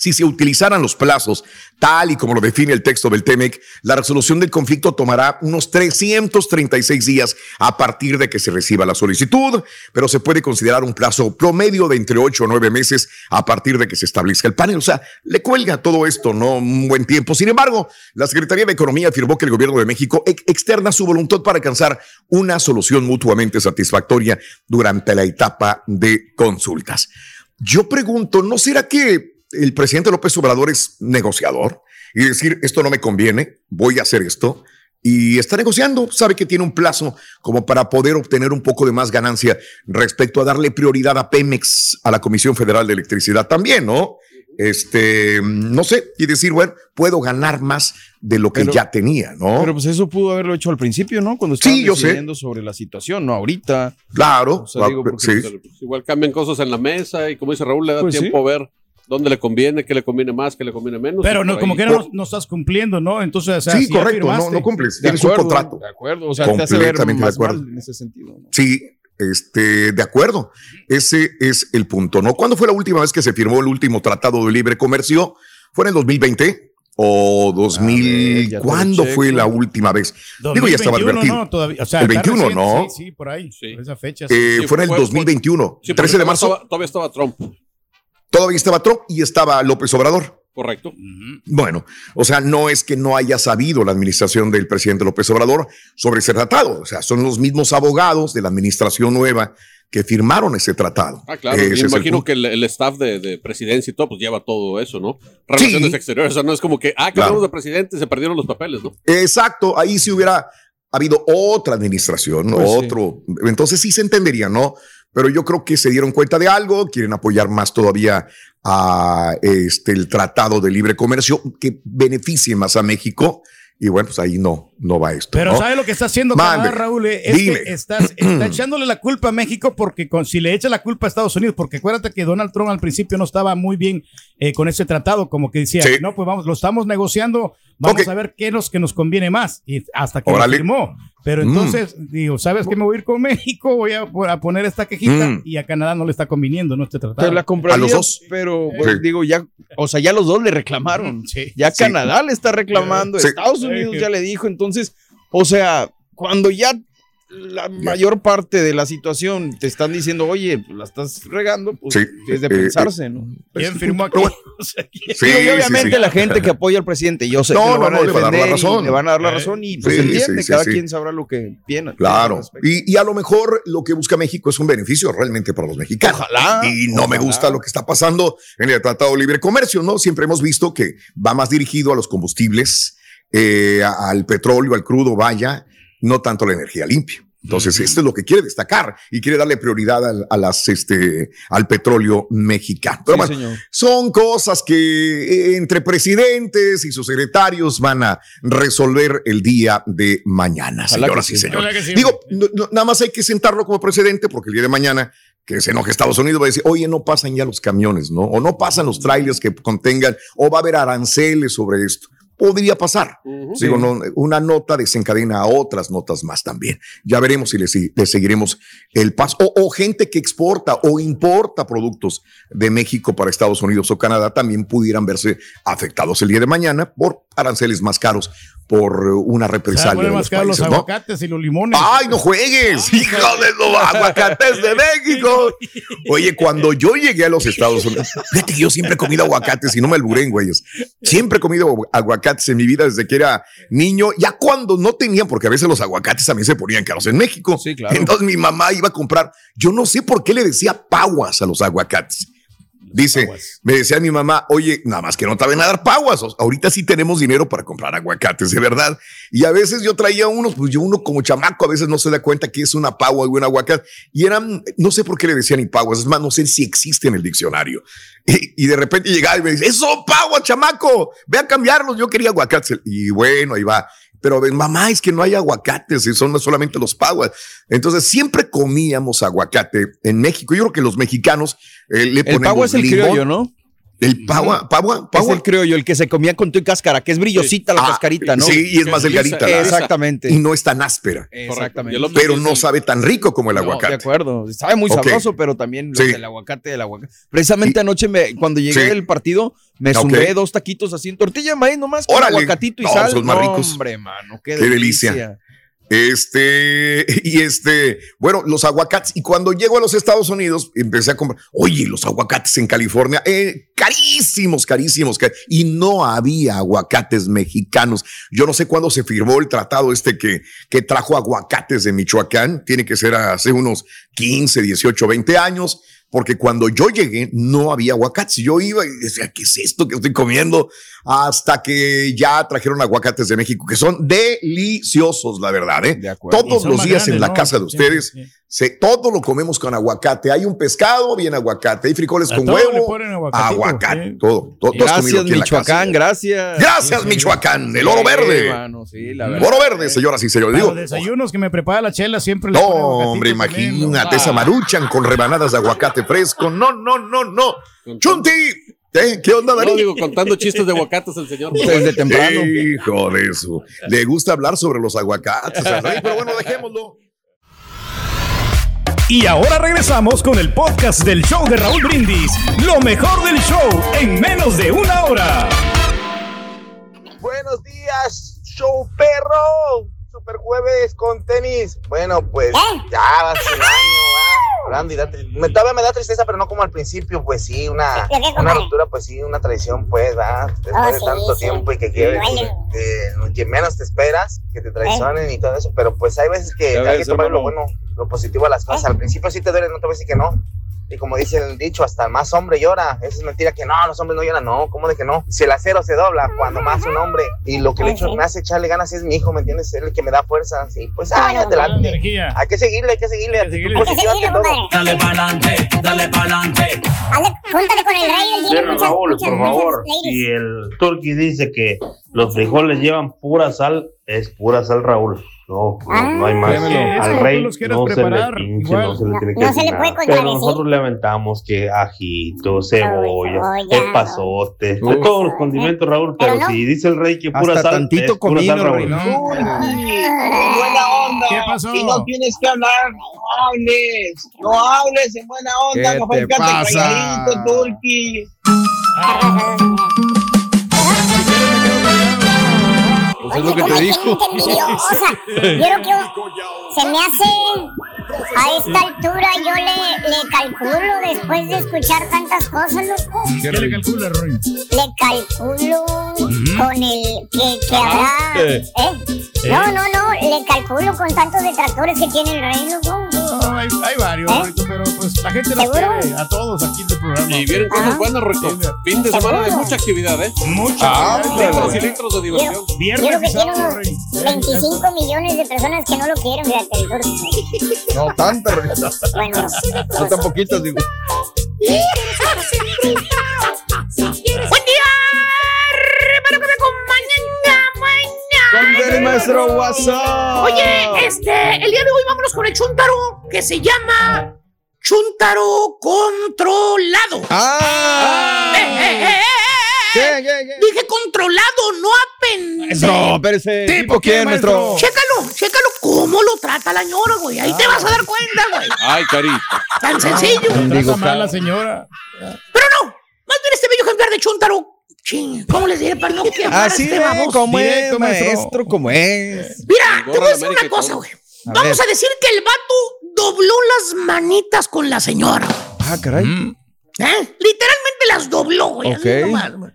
Si se utilizaran los plazos tal y como lo define el texto del TEMEC, la resolución del conflicto tomará unos 336 días a partir de que se reciba la solicitud, pero se puede considerar un plazo promedio de entre 8 o 9 meses a partir de que se establezca el panel. O sea, le cuelga todo esto, ¿no? Un buen tiempo. Sin embargo, la Secretaría de Economía afirmó que el gobierno de México ex- externa su voluntad para alcanzar una solución mutuamente satisfactoria durante la etapa de consultas. Yo pregunto, ¿no será que el presidente López Obrador es negociador y decir, esto no me conviene, voy a hacer esto? Y está negociando, sabe que tiene un plazo como para poder obtener un poco de más ganancia respecto a darle prioridad a Pemex, a la Comisión Federal de Electricidad también, ¿no? Este, no sé, y decir, bueno, puedo ganar más de lo que Pero- ya tenía, ¿no? Pero pues eso pudo haberlo hecho al principio, ¿no? Cuando estaban Sí, yo sé. sobre la situación, no ahorita. Claro. O sea, digo, porque, sí. pues, igual cambian cosas en la mesa y como dice Raúl, le da Pues sí. tiempo a ver dónde le conviene, qué le conviene más, qué le conviene menos. Pero no, como ahí- que no, no estás cumpliendo, ¿no? Entonces, o sea, Sí, si correcto, no- no cumples, De tienes un contrato. De acuerdo, o sea, te hace ver Completamente de acuerdo. mal en ese sentido. ¿no? Sí, este, de acuerdo. Ese es el punto, ¿no? ¿Cuándo fue la última vez que se firmó el último tratado de libre comercio? ¿Fue en el 2020? ¿O 2000? ya te lo ¿Cuándo checo. fue la última vez? Digo, ya estaba 2021, advertido. no, todavía, o sea, el está 21, reciente, ¿no? Sí, sí, por ahí, por esa fecha. Eh, sí. fue en el 2021, Sí, porque 13 de todavía marzo. estaba- todavía estaba Trump. Todavía estaba Trump y estaba López Obrador. Correcto. Bueno, o sea, no es que no haya sabido la administración del presidente López Obrador sobre ese tratado. O sea, son los mismos abogados de la administración nueva que firmaron ese tratado. Ah, claro. Ese me el imagino que el, el staff de, de presidencia y todo, pues lleva todo eso, ¿no? Relaciones Sí. exteriores. O sea, no es como que, ah, Claro. cambiamos de presidente, se perdieron los papeles, ¿no? Exacto, ahí sí hubiera habido otra administración, ¿no? Pues sí. otro. Entonces sí se entendería, ¿no? Pero yo creo que se dieron cuenta de algo, quieren apoyar más todavía a este el Tratado de Libre Comercio que beneficie más a México. Y bueno, pues ahí no, no va esto. Pero ¿no? ¿sabes lo que está haciendo Mande. Raúl? Es Dime. que estás, está echándole la culpa a México porque con, si le echa la culpa a Estados Unidos, porque acuérdate que Donald Trump al principio no estaba muy bien eh, con ese tratado, como que decía, Sí. no, pues vamos, lo estamos negociando, vamos a ver qué es lo que nos conviene más. Y hasta que lo firmó. Pero Mm. entonces, digo, ¿sabes qué me voy a ir con México? Voy a, a poner esta quejita Mm. y a Canadá no le está conviniendo, ¿no? Este tratado. Te la compraría, A los dos. Pero pues, Sí. digo, ya, o sea, ya los dos le reclamaron. Ya Sí. Canadá le está reclamando, Sí. Estados Unidos ya le dijo. Entonces, o sea, cuando ya la mayor parte de la situación te están diciendo, oye, pues, la estás regando, pues Sí. es de Eh, pensarse, ¿no? ¿Quién firmó aquí? Pero bueno, O sea, ¿quién- Sí, y obviamente sí. la gente que apoya al presidente, yo sé No, que lo no, van a no, a dar la razón. le van a dar la Eh, razón y pues sí, entiende, sí, sí, cada sí. quien sabrá lo que piensa. Claro. Y, y a lo mejor lo que busca México es un beneficio realmente para los mexicanos. Ojalá. Y no me gusta lo que está pasando en el Tratado de Libre Comercio, ¿no? Siempre hemos visto que va más dirigido a los combustibles, eh, al petróleo, al crudo, vaya, no tanto la energía limpia. Entonces, esto es lo que quiere destacar y quiere darle prioridad al, a las, este, al petróleo mexicano. Sí, son cosas que eh, entre presidentes y sus secretarios van a resolver el día de mañana, señoras y sí. señores. Sí. Digo, no- no- nada más hay que sentarlo como presidente porque el día de mañana que se enoje Estados Unidos va a decir, oye, no pasan ya los camiones, ¿no? O no pasan los trailers que contengan, o va a haber aranceles sobre esto. Podría pasar. Digo, no, una nota desencadena a otras notas más también. Ya veremos si le, si- le seguiremos el paso. O, o gente que exporta o importa productos de México para Estados Unidos o Canadá también pudieran verse afectados el día de mañana por aranceles más caros por una represalia poner de los los países, ¿no? aguacates y los limones. ¡Ay, no juegues! ¡Hijo de los aguacates de México! Oye, cuando yo llegué a los Estados Unidos, fíjate que yo siempre he comido aguacates y no me alburen, güeyes. Siempre he comido agu- aguacates en mi vida desde que era niño. Ya cuando no tenían, porque a veces los aguacates también se ponían caros en México. Sí, claro. Entonces mi mamá iba a comprar. Yo no sé por qué le decía paguas a los aguacates. Dice, me decía mi mamá, oye, nada más que no te van a dar paguas. Ahorita sí tenemos dinero para comprar aguacates, de verdad. Y a veces yo traía unos, pues yo uno como chamaco a veces no se da cuenta que es una pagua y un aguacate. Y eran, no sé por qué le decían paguas, es más, no sé si existe en el diccionario. Y, y de repente llegaba y me dice, eso paguas, chamaco, ve a cambiarlos, yo quería aguacates. Y bueno, ahí va. Pero mamá, es que no hay aguacates, y son solamente los paguas. Entonces siempre comíamos aguacate en México. Yo creo que los mexicanos eh, le El ponemos pago es el limón. criollo, ¿no? El pagua, pagua, Es el criollo, el que se comía con tu y cáscara, que es brillosita la Ah, cascarita, ¿no? Sí, y es más delgadita. Exactamente. Y no es tan áspera. Exactamente. Pero no sabe tan rico como el No, aguacate. de acuerdo. Sabe muy sabroso, pero también lo Sí. del aguacate del aguacate. Precisamente anoche, me, cuando llegué Sí. del partido, me zumbé dos taquitos así en tortilla de maíz nomás con Órale. aguacatito y No, sal. son más No, ricos. Hombre, mano, qué, Qué delicia. Este, y este, bueno, los aguacates. Y cuando llego a los Estados Unidos, empecé a comprar, oye, los aguacates en California, eh, carísimos, carísimos. ca- Y no había aguacates mexicanos. Yo no sé cuándo se firmó el tratado este que, que trajo aguacates de Michoacán. Tiene que ser hace unos 15, 18, 20 años. Porque cuando yo llegué no había aguacates. Yo iba y decía, ¿qué es esto que estoy comiendo? Hasta que ya trajeron aguacates de México, que son deliciosos, la verdad. ¿eh? Y Todos los días en la ¿no? casa de Sí, ustedes, se, todo lo comemos con aguacate. Hay un pescado, bien aguacate. Hay frijoles A con huevo, aguacate, sí. todo. todo, todo es comido Gracias, aquí en la casa. Michoacán, gracias. Gracias, Michoacán, el oro Sí, verde. mano, sí, la El verdad. oro verde, señoras y señores. Los desayunos que me prepara la chela siempre le no, hombre, imagínate esa Ah. maruchan con rebanadas de aguacate fresco. No, no, no, no. Chunti, ¿eh? ¿qué onda, Darío? No, digo, contando chistes de aguacates el señor. Desde temprano. Hijo de eso. Le gusta hablar sobre los aguacates. al rey, pero bueno, dejémoslo. Y ahora regresamos con el podcast del show de Raúl Brindis. Lo mejor del show en menos de una hora. Buenos días, show perro. Super jueves con tenis. Bueno, pues ya hace un año, ¿va? Hablando y da me, todavía me da tristeza, pero no como al principio, pues sí, una, ¿De una ruptura, pues sí, una traición, pues, va. Después Oh, de sí, tanto sí. tiempo y que quieres, que, que menos te esperas, que te traicionen y todo eso, pero pues hay veces que Ya hay que tomar lo bueno, lo positivo a las cosas. Al principio sí te duele, no te voy a decir que no. Y como dice el dicho, hasta el más hombre llora. Eso es mentira que no, los hombres no lloran. No, ¿cómo de que no? Si el acero se dobla cuando más un hombre. Y lo que le echo- me hace echarle ganas es mi hijo, ¿me entiendes? Es el que me da fuerzas. Y pues, ay, adelante. Hay que seguirle, hay que seguirle. positiva ante todo. Dale pa'lante, dale pa'lante. Júntate con el rey del Raúl, muchas, por muchas favor, si el turqui dice que los frijoles llevan pura sal, es pura sal, Raúl. No, no, no hay más. Créemelo. Es Al rey no se preparar, le pinche, no se le tiene que no decir se le puede nada. Pero contradecir. nosotros le aventamos que ajito, cebolla, cebolla. epazote, de todos los condimentos, Raúl. Pero, Pero no. si dice el rey que pura Hasta sal, tantito es pura sal, comino, Raúl. rey, no. buena onda. ¿Qué pasó? Si no tienes que hablar, no hables. No hables en buena onda. ¿Qué te pasa? turqui. Pues es lo que te Oye, dijo. qué envidiosa. Yo creo que se me hace a esta altura yo le, le calculo después de escuchar tantas cosas, loco. ¿Qué le calcula, Roy? Le calculo con el que, que habrá. Eh. ¿eh? No, no, no, le calculo con tantos detractores que tiene el rey, loco. No, hay, hay varios, ¿Eh? Royito, pero pues la gente nos quiere a todos aquí en el programa. Y vienen cosas buenas, Rico. Fin de semana de mucha actividad, ¿eh? Mucha Ah, actividad, litros y litros de diversión. Yo Viernes creo que y tiene sábado, unos Roy. 25 millones de personas que no lo quieren, fíjate, el. No, tanta, rey. Bueno, No tan poquitas, digo. Buen día. Con el maestro WhatsApp. Oye, este, el día de hoy vámonos con el chuntaro que se llama chuntaro controlado. ¡Ah! Eh, eh, eh, eh, ¿Qué, eh. qué, qué? Dije controlado, no apendejo. No, espérese. ¿Tipo ¿Tipo quién, maestro? Chécalo, chécalo cómo lo trata la ñora, güey. Ahí te vas a dar cuenta, güey. Ay, Cari. Tan sencillo. Digo, Trata mal la señora. Pero no, más bien este bello ejemplar de chuntaro. Ching, ¿cómo les diré para no quemar Así este es, como es, maestro. maestro, como es. Mira, te voy a de decir una cosa, güey. Vamos a decir que el vato dobló las manitas con la señora. Ah, caray. Mm. ¿Eh? Literalmente las dobló, güey. así Ok. nomás, güey.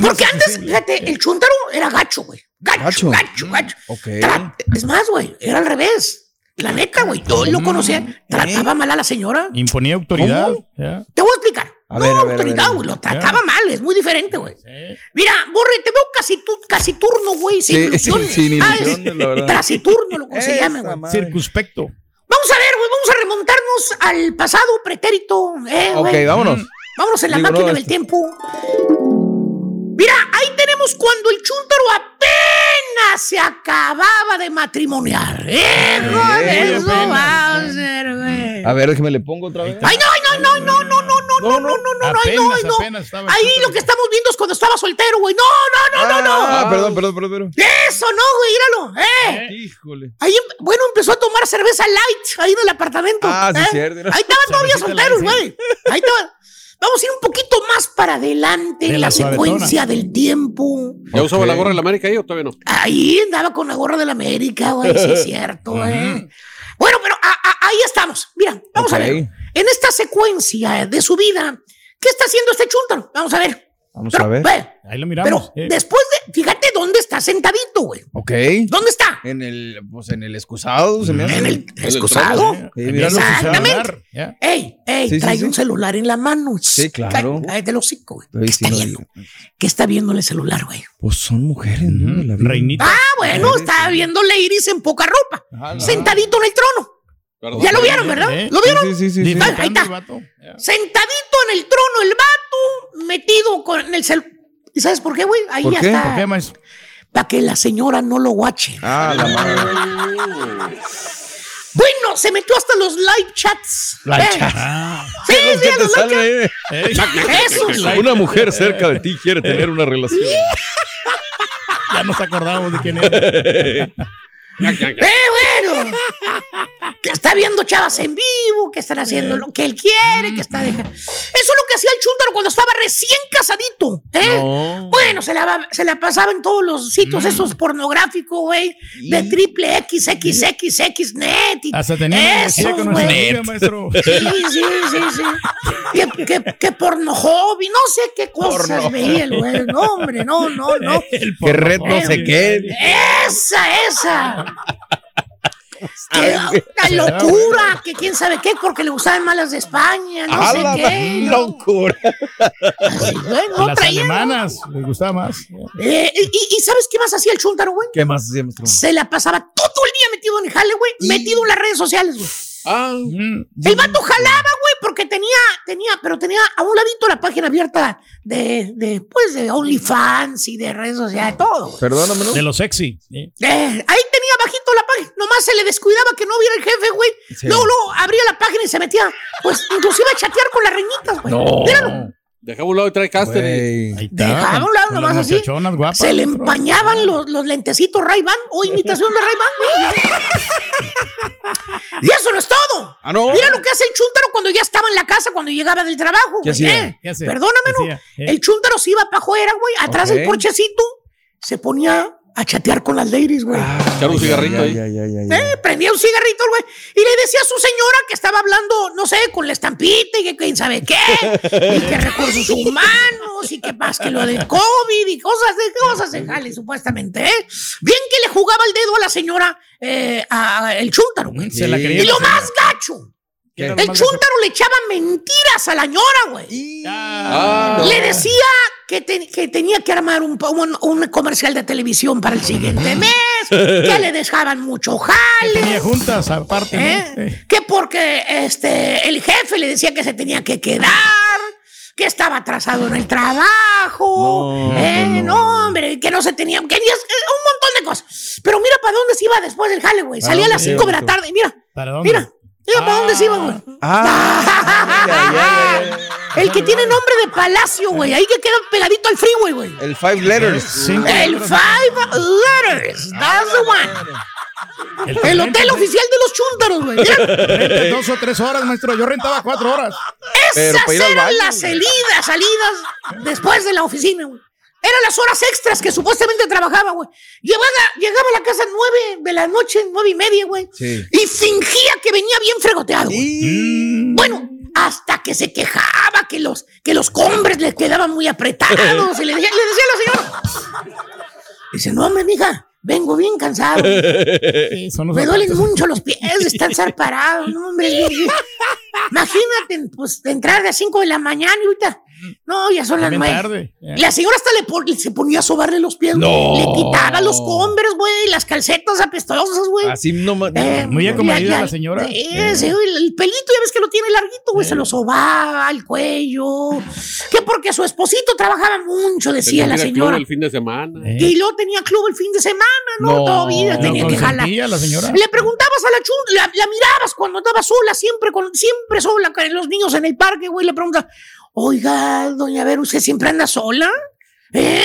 Porque antes, fíjate, el chuntaro era gacho, güey. Gacho, Gacho. gacho, gacho. Ok. Tra- Es más, güey, era al revés. La neta, güey, yo lo conocía. Trataba mal a la señora. Imponía autoridad. Te voy a explicar. A no, ver, a ver, autoridad, güey. Lo trataba mal, es muy diferente, güey. Mira, Borre, te veo casi, tu, casi turno, güey, sin Sí, ilusiones. sí, sin Ah, ilusiones. Trasiturno, lo que se llama, güey. Circunspecto. Vamos a ver, güey, vamos a remontarnos al pasado pretérito, ¿eh, Ok, vámonos. Vámonos en la Digo, máquina no, del este- tiempo. Mira, ahí tenemos cuando el chúntaro apenas se acababa de matrimoniar. ¡Hijo de Ay, eso apenas. va a ser, güey! A ver, déjeme le pongo otra vez. ¡Ay, no, no, no, no, no, no, no, no, no, no, no, no, ay, no, ay, no. apenas estaba Ahí lo que estamos viendo es cuando estaba soltero, güey. No, no, no, no, no. Ah, perdón, perdón, perdón, perdón. Eso no, güey, míralo. Eh. Híjole. Ahí, em- bueno, empezó a tomar cerveza light ahí en el apartamento. Ah, sí, ¿eh? cierto. Ahí estaban todavía solteros, güey. Ahí estaban. Vamos a ir un poquito más para adelante De en la la secuencia del tiempo. ¿Ya usaba la gorra de la América ahí o todavía no? Ahí andaba con la gorra de la América, güey, sí es cierto, eh. Bueno, pero a- a- ahí estamos. Mira, vamos a Ok. ver. En esta secuencia de su vida, ¿qué está haciendo este chúntaro? Vamos a ver. Vamos Pero, a ver. ve, Ahí lo miramos. Pero eh. después de, fíjate dónde está sentadito, güey. Ok. ¿Dónde está? En el, pues en el excusado, se me hace. En el excusado. Sí, míralo. Exactamente. Ya. Ey, ey, Sí, trae sí. un celular en la mano. Sí, claro. Cállate el hocico, güey. Sí no digo. ¿Qué está viendo en el celular, güey? Pues son mujeres. Reinita. Ah, bueno, está viéndole Iris en poca ropa. Ajá, Sentadito en el trono. Ya lo vieron, ¿verdad? Eh, ¿Lo vieron? Sí, sí, sí. sí, sí. Ahí, está. Sentadito en el trono el vato, metido con el celular. ¿Y sabes por qué, güey? Ahí ¿Por ya qué? está. ¿Por qué, maestro? Para que la señora no lo guache. Ah, la madre. Bueno, se metió hasta los live chats. La Eh, cha- Sí, sí, a los live chats. Esos. Una mujer cerca de ti quiere tener una relación. Ya nos acordamos de quién era. ¡Eh, bueno! Que está viendo chavas en vivo, que están haciendo lo que él quiere, que está dejando. Eso es lo que hacía el chúntaro cuando estaba recién casadito. ¿eh? No. Bueno, se la, se la pasaba en todos los sitios esos pornográficos, güey. De triple XXXX net. y Hasta tenía esos, con maestro. Sí, sí, sí, sí. Que, que, que porno hobby, no sé qué cosas Porno veía el güey. No, hombre, no, no, no. El Que red no sé qué. Esa, esa. Que, una locura, que quién sabe qué, porque le gustaban malas de España, no A sé la qué. locura. No Las traía. alemanas les gustaba más. Eh, y, y ¿sabes qué más hacía el chúntaro, güey? ¿Qué más hacía? Se la pasaba todo el día metido en el jale, güey, metido en las redes sociales, güey. Ah, Mm. El vato jalaba, güey, porque tenía, tenía, pero tenía a un ladito la página abierta de, de pues, de OnlyFans y de redes sociales, todo, güey. Perdóname, ¿no? De lo sexy. Eh, ahí tenía bajito la página, nomás se le descuidaba que no viera el jefe, güey. Sí. Luego, luego abría la página y se metía, pues, inclusive a chatear con las reñitas, güey. No. Míralo. Dejaba un lado y trae caster. y- Dejaba un lado nomás así. guapas, Se le empañaban los, los lentecitos Ray-Ban o imitación de Ray-Ban, güey. Y eso no es todo. Ah, no. Mira lo que hace el chúntaro cuando ya estaba en la casa, cuando llegaba del trabajo. ¿Qué güey. hacía? Eh, ¿Qué hacía? Perdóname, ¿Qué ¿no? ¿Eh? El chúntaro se iba para afuera, güey, atrás del porchecito, se ponía a chatear con las ladies, güey. Echar un cigarrito ahí. Eh, prendía un cigarrito, güey, y le decía a su señora que estaba hablando, no sé, con la estampita y que quién sabe qué, y que recursos humanos, y que más que lo del COVID y cosas de cosas de jale, supuestamente, ¿eh? Bien que le jugaba el dedo a la señora, eh, a, el chúntaro, güey. Se la Sí. quería Y lo más gacho, ¿Qué era el chúntaro le echaba mentiras a la ñora, güey. Ah, Le decía que, te- que tenía que armar un, un- un comercial de televisión para el siguiente mes, que le dejaban mucho jale. tenía juntas aparte. ¿no? ¿Eh? Que porque este, el jefe le decía que se tenía que quedar, que estaba atrasado en el trabajo. No, eh, no, no, hombre, que no se tenía. Que, eh, un montón de cosas. Pero mira para dónde se iba después del jale, güey. ¿Para Salía a las se 5 iba, de la tarde. Mira, ¿Para dónde? mira. Mira para dónde se iba, güey. Ah, ay. El que tiene nombre de palacio, güey. Ahí que queda pegadito al freeway, güey. El Five Letters. Cinco El. Five Letters. That's the one. El, El hotel oficial de los chúntaros, güey. Dos o tres horas, maestro. Yo rentaba cuatro horas. Esas eran baño, las salidas, salidas después de la oficina, güey. Eran las horas extras que supuestamente trabajaba, güey. Llegaba, llegaba a la casa nueve de la noche, nueve y media, güey. Sí. Y fingía que venía bien fregoteado. güey. Bueno, hasta que se quejaba que los, que los combres le quedaban muy apretados. y le, decía- le decía a la señora. Dice, no, hombre, mija, vengo bien cansado. Sí, Me duelen mucho los pies de estar no, hombre. Imagínate, pues, entrar de 5 de la mañana y ahorita No, ya son las nueve. tarde. La señora hasta le pon- se ponía a sobarle los pies. No. Le quitaba los Converse, güey, las calcetas apestosas, güey. Así no Eh, Muy ya- la señora. eh, sí, güey, el pelito, ya ves que lo tiene larguito, güey. Se lo sobaba al cuello. Que porque su esposito trabajaba mucho, decía la Tenía club señora. el fin de semana. Y luego tenía club el fin de semana, ¿no? No. Todavía tenía ¿Lo que jalar. la señora? Le preguntabas a la chun, la, la mirabas cuando estaba sola, siempre, con, siempre sola, con los niños en el parque, güey. Le preguntas, oiga, doña ¿usted siempre anda sola? ¿Eh?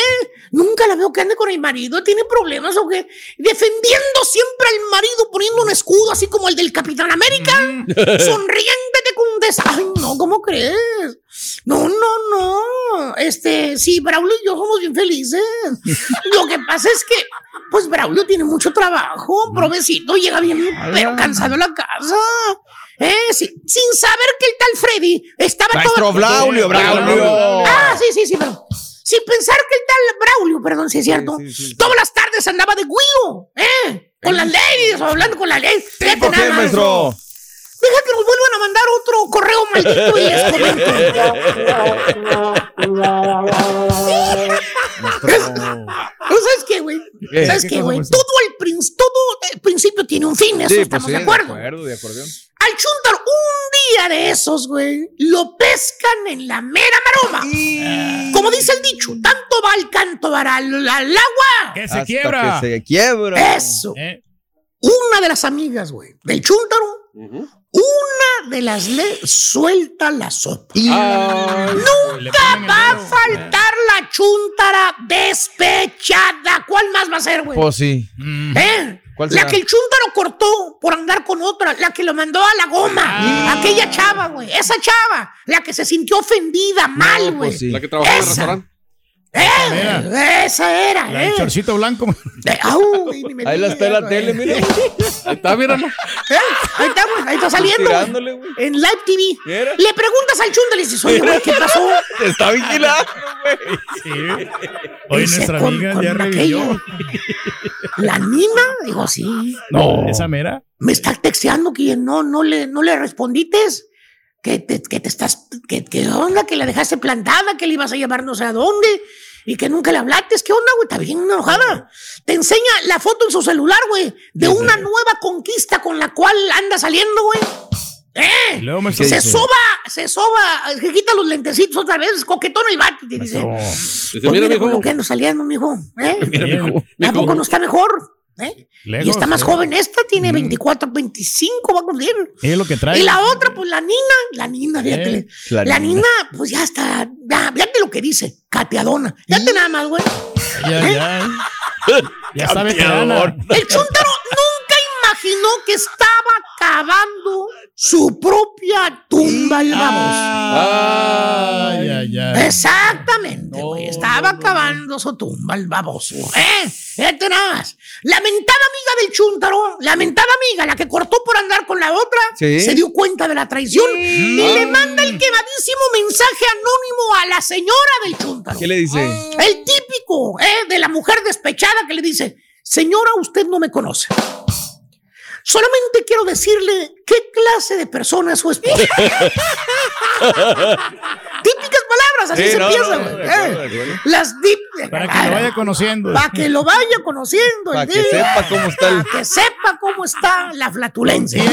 Nunca la veo que ande con el marido. ¿Tiene problemas o qué? Defendiendo siempre al marido, poniendo un escudo así como el del Capitán América. Sonriente te contesta. Ay, no, ¿cómo crees? No, no, no. Este, sí, Braulio y yo somos bien felices. Lo que pasa es que, pues Braulio tiene mucho trabajo, provecito, llega bien, pero cansado a la casa. Eh, sí, sin saber que el tal Freddy estaba Maestro todo- Braulio, Braulio. Ah, sí, sí, sí, pero sin pensar que el tal Braulio, perdón, sí es cierto, todas las tardes andaba de guío, ¿eh? Con las leyes, o hablando con la ley. Fíjate ¿Por qué, nada más. maestro? Deja que nos vuelvan a mandar otro correo maldito y les comento. ¿Tú sabes qué, güey? ¿Sabes ¿Qué güey? Todo el, todo el principio tiene un fin, eso Sí, pues estamos sí, de acuerdo. De acuerdo, de acordeón. Al Chuntaro, un día de esos, güey, lo pescan en la mera maroma. Como dice el dicho, tanto va el canto para al, al agua. Que Hasta Que se quiebra. Eso. Una de las amigas, güey, del Chuntaro, una de las le suelta la sopa. Nunca va a faltar la Chuntara despechada. ¿Cuál más va a ser, güey? Pues sí. ¿Eh? ¿Cuál La que el chúntaro cortó por andar con otra, la que lo mandó a la goma. Ah. Aquella chava, güey. Esa chava, la que se sintió ofendida, mal, güey. pues sí. La que trabajaba en el Esa. restaurante. Eh, esa era, La eh. chorcito blanco. Eh, au, güey, me Ahí la está en la güey. tele, mira. Ahí está, míralo. Eh, Ahí está, güey. Ahí está saliendo. güey. Güey. En Live TV. Mira. Le preguntas al chúntaro y dices, oye, güey, ¿qué pasó? Te está vigilando, güey. Sí. Hoy Dice, nuestra con- amiga con ya revivió. aquella. ¿La Nina? Digo, sí. No. ¿Esa mera? me está texteando que no, no le, no le respondites. Que te, que te estás, que, que onda, que la dejaste plantada, que le ibas a llevar no sé a dónde y que nunca le hablaste. ¿Qué onda, güey? Está bien enojada. Te enseña la foto en su celular, güey, de una nueva conquista con la cual anda saliendo, güey. ¿Eh? Luego me Se dice? soba, se soba, se quita los lentecitos otra vez, coquetón el vato. y te dice, Dice, pues mira, mijo. lo que ando saliendo, mijo. ¿eh? Mira, mijo. ¿A poco no está mejor? ¿Eh? Lejos, y está más sí. joven esta, tiene 24, 25, va a cumplir. Es lo que trae. Y la otra, pues la Nina, la Nina, fíjate. Eh, la, la Nina. pues ya está, ya, fíjate lo que dice, cateadona. Fíjate nada más, güey. Ya, ya. Ya está veterana. El Chuntaro nunca imaginó que estaba cavando su propia tumba el baboso. Ay, ay, ay. Exactamente, güey. Estaba cavando su tumba el baboso. ¿Eh? Fíjate nada más. La mentada amiga del Chuntaro, la mentada amiga, la que cortó por andar con la otra, Sí. se dio cuenta de la traición y le manda el quemadísimo mensaje anónimo a la señora del Chuntaro. ¿Qué le dice? El típico, ¿eh? De la mujer despechada que le dice, señora, usted no me conoce. Solamente quiero decirle qué clase de persona es su esposa. Típicas palabras, así Sí, se no, empieza, no, güey. de ¿eh? Las dip- Para que lo vaya conociendo. Para que lo vaya conociendo. el Para que sepa cómo está el- Para que sepa cómo está la flatulencia.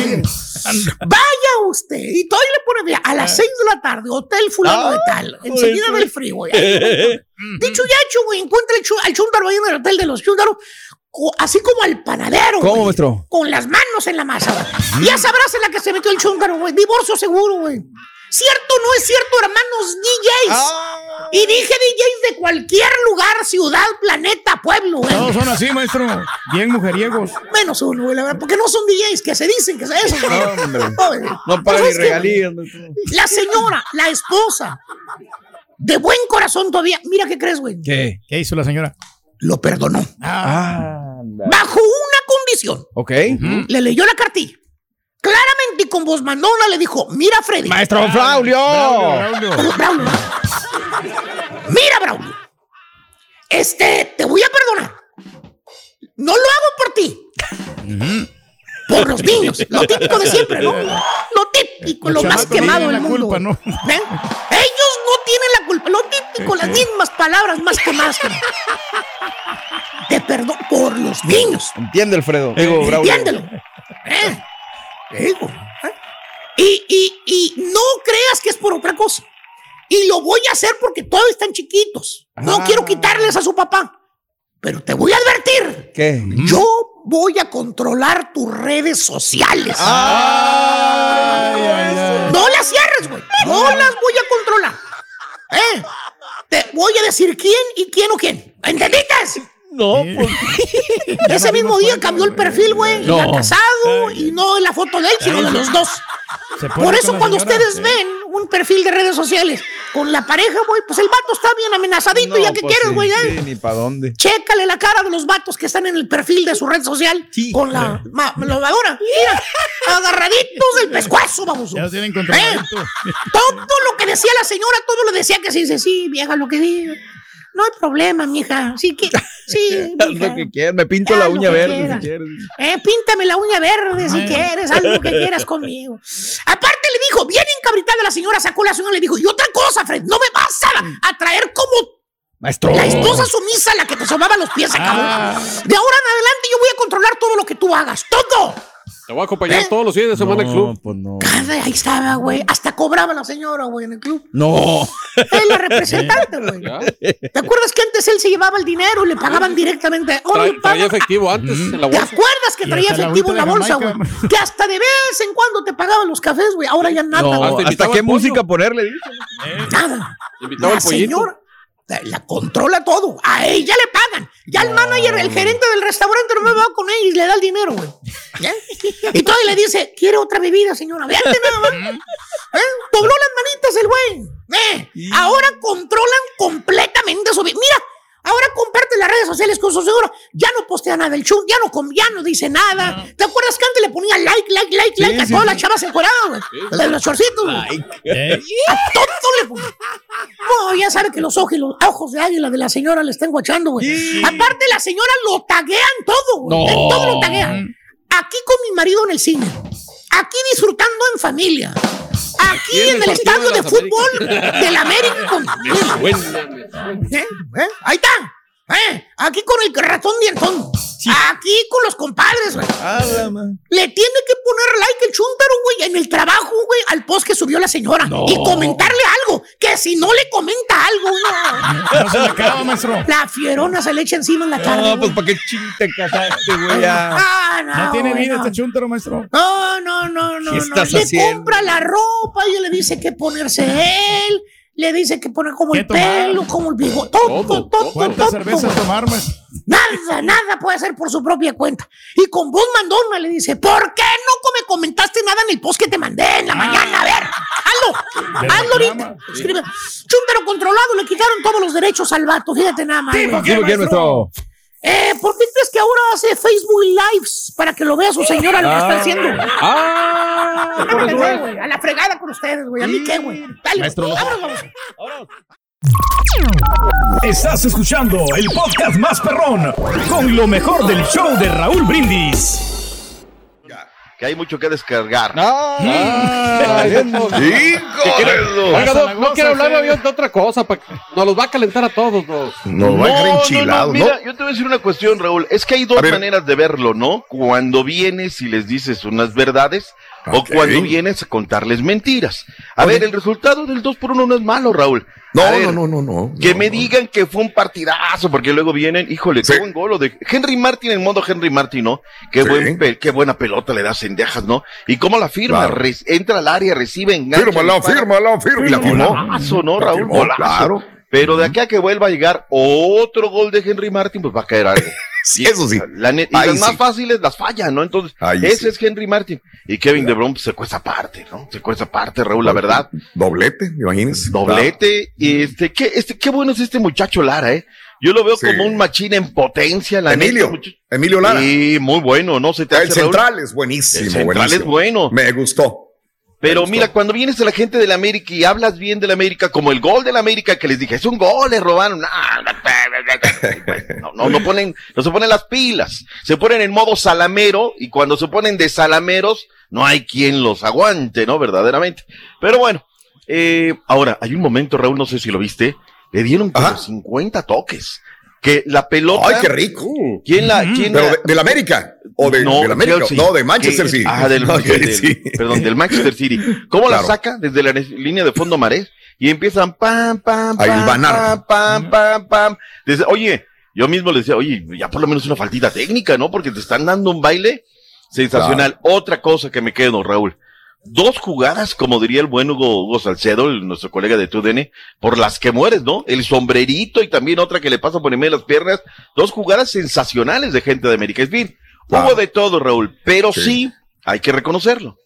Vaya usted. Y todavía le pone mira, a las 6 de la tarde, hotel fulano de Ah, tal, enseguida joder, del frío. Dicho y hecho, güey, encuentra el al chúntaro ahí en el hotel de los chúntaros, co- así como al panadero. ¿Cómo, maestro? Con las manos en la masa, güey. Ya sabrás en la que se metió el chúntaro, güey. Divorcio seguro, güey. ¿Cierto o no es cierto, hermanos DJs? Ah. Y dije DJs de cualquier lugar, ciudad, planeta, pueblo, güey. Todos son así, maestro. Bien mujeriegos. Menos uno, güey, la verdad, porque no son DJs que se dicen que es eso. No, hombre. No pues pagan ni regalías. maestro. La señora, la esposa, de buen corazón todavía, mira qué crees, güey. ¿Qué? ¿Qué hizo la señora? Lo perdonó. Ah. Bajo una condición. Ok. Le leyó la cartilla. Claramente y con voz mandona le dijo, mira Freddy. Maestro Flaulio. Braulio, Braulio. Braulio. Mira, Braulio. Este, te voy a perdonar. No lo hago por ti. Por los niños. Lo típico de siempre, ¿no? Lo típico, lo más quemado tienen del la mundo. culpa, ¿no? ¿Ven? Ellos no tienen la culpa. Lo típico, las mismas palabras más que más. que- Te perdón por los niños. Entiende, Alfredo. Entiéndelo. ¿Eh? Te digo, ¿eh? Y, y, y no creas que es por otra cosa. Y lo voy a hacer porque todos están chiquitos. No Ah. quiero quitarles a su papá. Pero te voy a advertir. ¿Qué? Yo voy a controlar tus redes sociales. No las cierres, güey. No las voy a controlar. ¿Eh? Te voy a decir quién y quién o quién. ¿Entendiste? No, pues. Ese mismo día cambió el perfil, güey. No. Ya casado y no la foto de él, sino de los dos. Por eso cuando señora, ustedes sí. ven un perfil de redes sociales con la pareja, güey, pues el vato está bien amenazadito. ¿Ya qué pues quieres, sí, güey? sí, eh? ni para dónde. Chécale la cara de los vatos que están en el perfil de su red social con la lavadora. Mira, agarraditos del pescuezo, vamos. Ya lo tienen ¿Eh? Todo lo que decía la señora, todo lo decía que sí, dice, sí, vieja, lo que diga. No hay problema, mija. Sí, que, sí, Haz mija. lo que quieras. Me pinto Haz la uña verde quieras. si quieres. Eh, píntame la uña verde si quieres, haz lo que quieras conmigo. Aparte le dijo, bien encabritada la señora, sacó la señora y le dijo, y otra cosa, Fred, no me vas a, a traer como Maestro. la esposa sumisa, la que te sobaba los pies, cabrón. De ahora en adelante yo voy a controlar todo lo que tú hagas, todo. Te voy a acompañar todos los fines de semana al club. pues no. Cada- ahí estaba, güey. Hasta cobraba la señora, güey, en el club. No. Es la representante, güey. ¿Te acuerdas que antes él se llevaba el dinero y le pagaban directamente? Tra- Oye, traía efectivo antes en la ¿Te acuerdas que traía efectivo en la bolsa, güey? Que hasta de vez en cuando te pagaban los cafés, güey. Ahora ya nada. No, güey. ¿hasta qué música ponerle? Nada. Invitaba La al pollito. señora la, la controla todo. A ella le pagan. Ya el manager, el gerente del restaurante no me va con ella y le da el dinero, güey. ¿Ya? Y todavía le dice, quiere otra bebida, señora. Vete nada más. ¿Eh? Dobló las manitas el güey. ¿Eh? Ahora controlan completamente su vida. Mira, ahora comparte las redes sociales con su señora. Ya no postea nada del show, ya no, ya no dice nada. ¿Te acuerdas que antes le ponía like, like, like, Sí, like a sí, todas sí. las chavas encueradas, güey? De los shortcitos, güey. A todo le ponía. No, ya sabe que los ojos, los ojos de águila de la señora le están guachando, güey. Aparte, la señora lo taguean todo, güey. No. Todo lo taguean. Aquí con mi marido en el cine. Aquí disfrutando en familia. Aquí en el estadio de fútbol del América. ¿Eh? ¿Eh? Ahí está. ¿Eh? Aquí con el ratón dientón. Aquí con los compadres, güey. Le tiene que poner like el chúntaro, güey, en el trabajo, güey, al post que subió la señora. No. Y comentarle algo. Que si no le comenta algo, no. No se le acaba, maestro. La fierona se le echa encima en la cara. No, pues ¿para qué ching te casaste, güey? Ah, no. No tiene vida no. este chúntaro, maestro. No, no, no, no. ¿Qué no. estás le haciendo? compra la ropa y le dice que ponerse él. Le dice que poner como ¿Qué el tomar? pelo, como el bigote. Todo, todo, todo, ¿Cuántas cervezas tomar? Nada, nada puede hacer por su propia cuenta. Y con voz mandona le dice, ¿por qué no me comentaste nada en el post que te mandé en la mañana? A ver, hazlo, hazlo ahorita. reclama. Escribe, controlado, le quitaron todos los derechos al vato, fíjate nada más. Sí, Eh, ¿por qué crees que ahora hace Facebook Lives para que lo vea su señora lo que está haciendo? Ah, por eso es. güey, a la fregada con ustedes, güey. ¿A mí qué, güey? Dale, Maestro, no. vámonos. Estás escuchando el podcast más perrón con lo mejor del show de Raúl Brindis. Que hay mucho que descargar. Ah, eso. ¡Hijo! Oiga, no, no quiero hablar de de otra cosa, pa- nos los va a calentar a todos. Dos. Nos va a dejar enchilados, ¿no? Mira, yo te voy a decir una cuestión, Raúl. Es que hay dos maneras de verlo, ¿no? Cuando vienes y les dices unas verdades o cuando vienes a contarles mentiras. A ver, el resultado del 2 por 1 no es malo, Raúl. No, ver, no, no, no, no. Que me digan que fue un partidazo, porque luego vienen, híjole, qué Sí. buen golo de Henry Martin en modo Henry Martin, ¿no? Qué, Sí. buen pe- qué buena pelota le das en Dejas, ¿no? Y cómo la firma, Claro. Entra al área, recibe, engancha. Fírmala, fírmala, fírmala. Y la firmó. Golazo, ¿no, Raúl? firmó, Golazo. claro. Pero de aquí a que vuelva a llegar otro gol de Henry Martin, pues va a caer algo. Sí, eso sí. La net- y Ahí las más fáciles las fallan, ¿no? Entonces, Ahí ese sí. es Henry Martin. Y Kevin De Bruyne pues, se cuesta aparte, ¿no? Se cuesta aparte, Raúl, la verdad. Doblete, imagínense. Doblete. Y este, qué, este, qué bueno es este muchacho Lara, ¿eh? Yo lo veo Sí. como un machín en potencia, la Emilio, neta. Emilio Lara. Sí, muy bueno, ¿no? Se te El hace, Raúl? central es buenísimo. El central buenísimo. es bueno. Me gustó. Pero mira, cuando vienes a la gente de la América y hablas bien de la América, como el gol de la América que les dije, es un gol, le robaron. No, no, no, no ponen, no se ponen las pilas. Se ponen en modo salamero y cuando se ponen de salameros, no hay quien los aguante, ¿no? Verdaderamente. Pero bueno, Eh, ahora, hay un momento, Raúl, no sé si lo viste, le dieron como 50 toques. Que la pelota. ¡Ay, qué rico! ¿Quién la, quién Pero la- de, del América. O de, no, del América. Chelsea. No, de Manchester Que- City. Ah, del, Ok, del-. Perdón, del Manchester City. ¿Cómo la saca desde la ne- línea de fondo Marés? Y empiezan pam, pam, A pam, hilvanar. pam, pam, pam, pam. Desde- oye, yo mismo le decía, oye, ya por lo menos una faltita técnica, ¿no? Porque te están dando un baile sensacional. Otra cosa que me quedo, Raúl. Dos jugadas, como diría el buen Hugo, Hugo Salcedo, el- nuestro colega de TUDN, por las que mueres, ¿no? El sombrerito y también otra que le pasa por en medio de las piernas. Dos jugadas sensacionales de gente de América. Es bien, hubo de todo, Raúl, pero sí. hay que reconocerlo.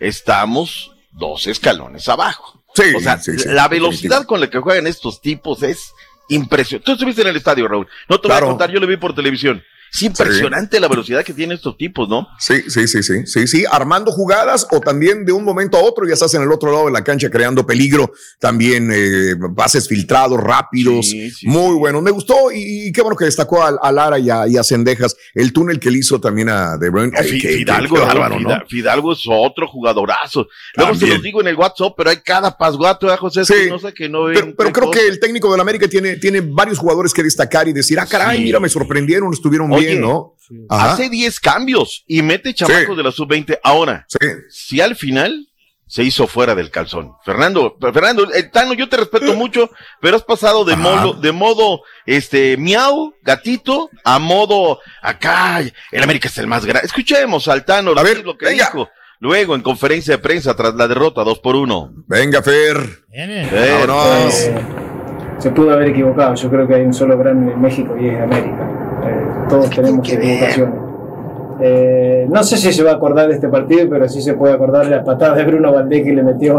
Estamos dos escalones abajo. Sí, o sea, sí, la velocidad con la que juegan estos tipos es impresionante. Tú estuviste en el estadio, Raúl. No te voy a contar, yo lo vi por televisión. Es impresionante la velocidad que tienen estos tipos, ¿no? Sí, sí, sí, sí, sí, sí, armando jugadas o también de un momento a otro ya estás en el otro lado de la cancha creando peligro, también eh, pases filtrados, rápidos, muy buenos. Me gustó y, y qué bueno que destacó a, a Lara y a, y a Cendejas el túnel que le hizo también a De Bruyne. Qué- Fidalgo, qué Fidalgo es otro jugadorazo. Luego se los digo en el WhatsApp, pero hay cada pasguato, ¿eh, José? Sí. No sé que no Pero, pero creo cosa. que el técnico del América tiene, tiene varios jugadores que destacar y decir, ah, caray, Sí. mira, me sorprendieron, estuvieron Oye, bien, ¿no? Hace 10 cambios y mete chamacos de la sub-20. Ahora, si al final se hizo fuera del calzón. Fernando, Fernando, el Tano, yo te respeto mucho, pero has pasado de modo, de modo, este, miau, gatito, a modo, acá, el América es el más grande. Escuchemos al Tano, a ver, lo que dijo. Luego, en conferencia de prensa, tras la derrota, dos por uno. Venga, Fer. Fer. Vámonos. se pudo haber equivocado. Yo creo que hay un solo grande en México y es América. Eh, todos tenemos equivocaciones. Eh, no sé si se va a acordar de este partido, pero sí se puede acordar de la patada de Bruno Valdés que le metió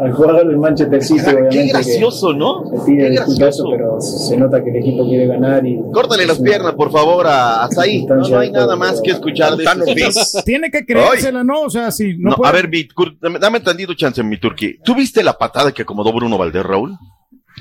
al jugador del Manchester City. obviamente, Qué que gracioso, ¿no? Se pide Qué disculpas pero se nota que el equipo quiere ganar y Córtale las piernas, por favor, a, hasta ahí. No, no hay nada más que escuchar de Tano este-. Tiene que creérsela, ¿no? O sea, si no, No, puede- a ver, Cur- dame, tantito chance, mi turqui. ¿Tú viste la patada que acomodó Bruno Valdés, Raúl?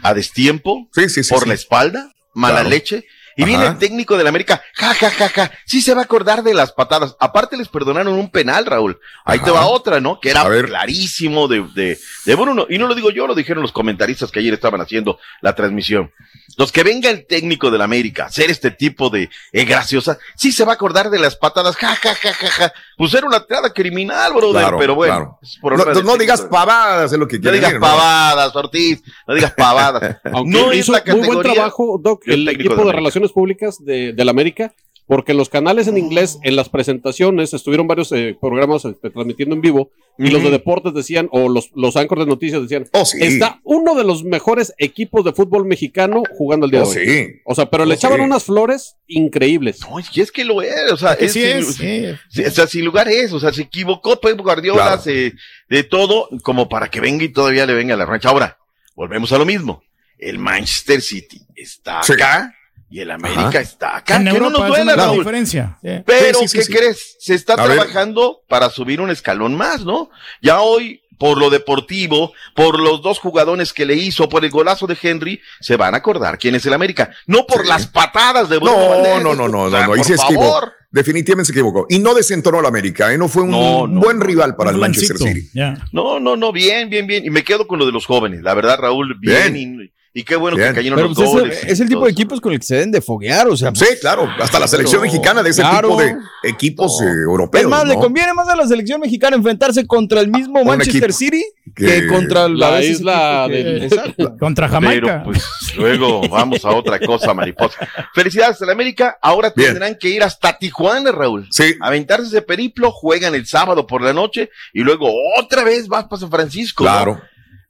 A destiempo, por sí. la espalda, mala Claro. leche. Y Ajá. viene el técnico del América, ja, ja, ja, ja. Sí se va a acordar de las patadas. Aparte les perdonaron un penal, Raúl. Ahí te va otra, ¿no? Que era clarísimo de, de, de Bruno. Y no lo digo yo, lo dijeron los comentaristas que ayer estaban haciendo la transmisión. Los que venga el técnico del América a hacer este tipo de eh, graciosa, sí se va a acordar de las patadas, ja, ja, ja, ja, ja. Pues era una entrada criminal, brother, Claro, pero bueno. claro. es No, no- no técnico digas pavadas, es lo que no quiere digas decir, ¿no? pavadas, Ortiz, no digas pavadas. Aunque no es hizo la muy buen trabajo, Doc, el equipo de de América. Relaciones públicas de, del América, porque los canales en inglés, en las presentaciones, estuvieron varios eh, programas este, transmitiendo en vivo, y los de deportes decían, o los, los anchors de noticias decían, Oh, sí. está uno de los mejores equipos de fútbol mexicano jugando el día Oh, de hoy. sí. O sea, pero Oh, le echaban sí. unas flores increíbles. No, y es que lo es, o sea, es sí sin- es, sí. sí, o sea, sin lugar es, o sea, se equivocó Pep Guardiola Claro. se- de todo, como para que venga y todavía le venga la rancha. Ahora, volvemos a lo mismo. El Manchester City está Sí. acá y el América Ajá. está acá. En que Europa no nos es duela, una gran Raúl. diferencia. Pero, Sí, sí, sí, ¿qué sí. crees? Se está A ver. trabajando para subir un escalón más, ¿no? Ya hoy, por lo deportivo, por los dos jugadores que le hizo, por el golazo de Henry, se van a acordar quién es el América. No por las patadas de Bruno No, Valdés. no, no, no, O sea, no, no, ahí por se esquivó. Definitivamente se equivocó. Y no desentonó la América, ¿eh? No fue un No, no, buen rival para el Manchester City. No, no, no, bien, bien, bien. Y me quedo con lo de los jóvenes. La verdad, Raúl, bien. Y, y qué bueno Bien. que cayeron Pero los pues, goles. es, es el tipo de equipos con el que se deben de foguear, o sea. Sí, claro, hasta la selección Claro, mexicana de ese claro. tipo de equipos eh, europeos. Es más, le conviene más a la selección mexicana enfrentarse contra el mismo Manchester City que- que, contra la, isla que- del- Exacto. Contra Pero Jamaica. pues luego vamos a otra cosa, mariposa. Felicidades a la América. Ahora Bien. tendrán que ir hasta Tijuana, Raúl. Sí. Aventarse ese periplo, juegan el sábado por la noche y luego otra vez vas para San Francisco. ¿no?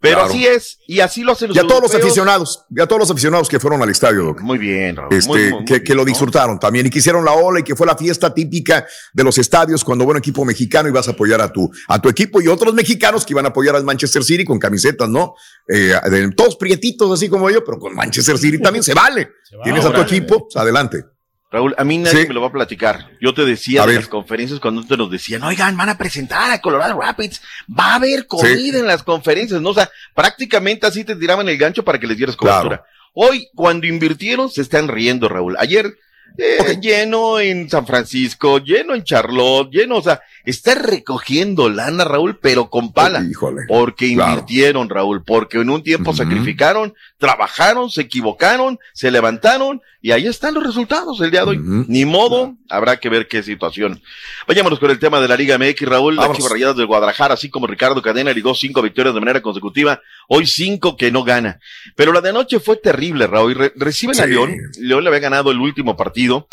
Pero claro. así es, y así lo hacen los Y a todos los aficionados, y a todos los aficionados que fueron al estadio, Doc. Muy bien, Raúl. Este, muy, muy, que, muy que lo disfrutaron también y que hicieron la ola y que fue la fiesta típica de los estadios cuando buen equipo mexicano ibas a apoyar a tu, a tu equipo y otros mexicanos que iban a apoyar al Manchester City con camisetas, ¿no? Eh, de- todos prietitos así como yo, pero con Manchester City también se vale. Tienes a tu Ahora. equipo, pues, adelante. Raúl, a mí nadie Sí. me lo va a platicar. Yo te decía A en ver. las conferencias cuando te nos decían, oigan, van a presentar a Colorado Rapids, va a haber comida en las conferencias, ¿no? O sea, prácticamente así te tiraban el gancho para que les dieras cobertura. Hoy, cuando invirtieron, se están riendo, Raúl. Ayer, eh, lleno en San Francisco, lleno en Charlotte, lleno, o sea, está recogiendo lana, Raúl, pero con pala. Porque claro. invirtieron, Raúl, porque en un tiempo sacrificaron, trabajaron, se equivocaron, se levantaron y ahí están los resultados el día de hoy. Ni modo, habrá que ver qué situación. Vayámonos con el tema de la Liga MX, Raúl. Las. Chivas Rayadas del Guadalajara, así como Ricardo Cadena, ligó cinco victorias de manera consecutiva. Hoy cinco que no gana. Pero la de anoche fue terrible, Raúl. re- reciben a. León. León le había ganado el último partido.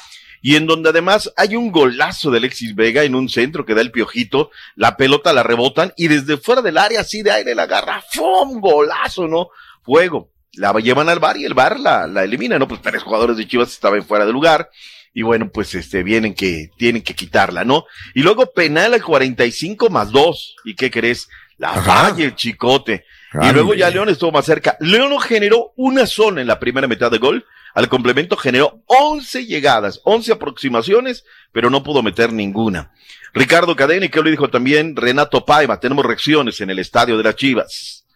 Y en donde además hay un golazo de Alexis Vega en un centro que da el piojito, la pelota la rebotan y desde fuera del área así de aire la agarra, ¡fum! Golazo, ¿no? Fuego. La llevan al bar y el bar la, la elimina, ¿no? Pues tres jugadores de Chivas estaban fuera de lugar y bueno, pues este, vienen que, tienen que quitarla, ¿no? Y luego penal al 45 más 2. ¿Y qué crees? La falla el chicote. Y luego ya León estuvo más cerca. León no generó una sola en la primera mitad de gol. Al complemento generó 11 llegadas, 11 aproximaciones, pero no pudo meter ninguna. Ricardo Cadena y que lo dijo también Renato Paiva. Tenemos reacciones en el estadio de las Chivas.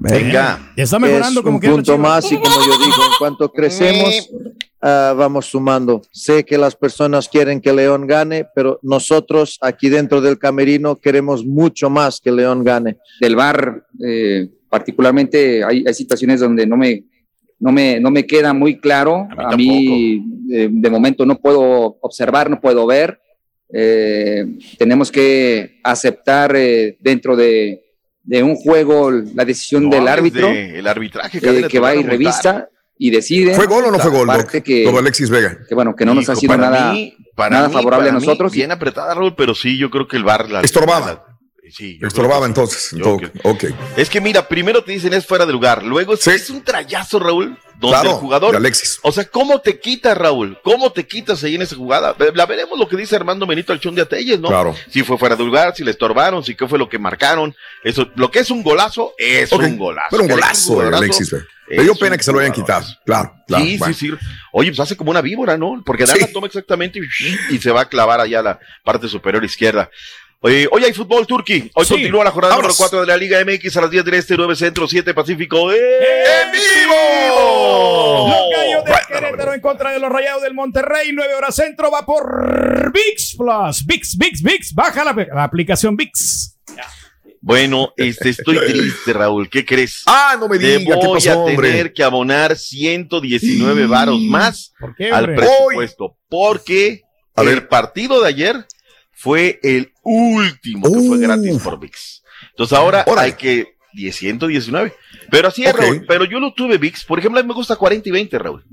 Venga. Ya está mejorando es como un punto más y como yo digo, en cuanto crecemos, ah, vamos sumando. Sé que las personas quieren que León gane, pero nosotros aquí dentro del camerino queremos mucho más que León gane. del VAR, eh, particularmente hay, hay situaciones donde no me, no, me, no me queda muy claro. A mí, eh, de momento no puedo observar, no puedo ver. Eh, tenemos que aceptar eh, dentro de, de un juego la decisión No del árbitro de el arbitraje eh, que va y revisa y decide. ¿Fue gol o no fue gol, Doc? Que, Lo de Alexis Vega. que bueno, que no nos Hijo, ha sido para nada, mí- para nada mí- favorable a nosotros. Bien apretada, Raúl, pero sí, yo creo que el bar la. Estorbaba. Sí, Estorbaba que sí. entonces. Entonces, ok. Es que mira, primero te dicen es fuera de lugar, luego es, es un trayazo, Raúl, donde Claro, el jugador. Alexis. O sea, ¿cómo te quitas, Raúl? ¿Cómo te quitas ahí en esa jugada? Ve- La veremos lo que dice Armando Benito al de Atelles, ¿no? Claro. Si fue fuera de lugar, si le estorbaron, si qué fue lo que marcaron. Eso, lo que es un golazo, es un golazo. Pero un le golazo de golazo, Alexis Vega. Me dio pena un que se lo hayan quitado. Claro, claro. sí, bueno. sí, sí. Oye, pues hace como una víbora, ¿no? Porque da la toma exactamente y, y se va a clavar allá a la parte superior izquierda. Oye, hoy hay fútbol turqui. Hoy Sí. continúa la jornada Vámonos. número 4 de la Liga MX a las 10 del Este, 9 Centro, 7 Pacífico. ¡En vivo! Los gallos de Querétaro en contra de los rayados del Monterrey. 9 horas centro va por VIX Plus. VIX, VIX, VIX. Baja la, la aplicación VIX. Bueno, este, estoy triste, Raúl. ¿Qué crees? Ah, no me Te diga, ¿qué voy pasó, a hombre? tener que abonar 119 varos más ¿Por qué, al presupuesto. Porque el partido de ayer fue el último que fue gratis por VIX. Entonces ahora hay que 10, 119. Pero así es. Raúl. Pero yo no tuve VIX. Por ejemplo, a mí me gusta 40 y 20, Raúl.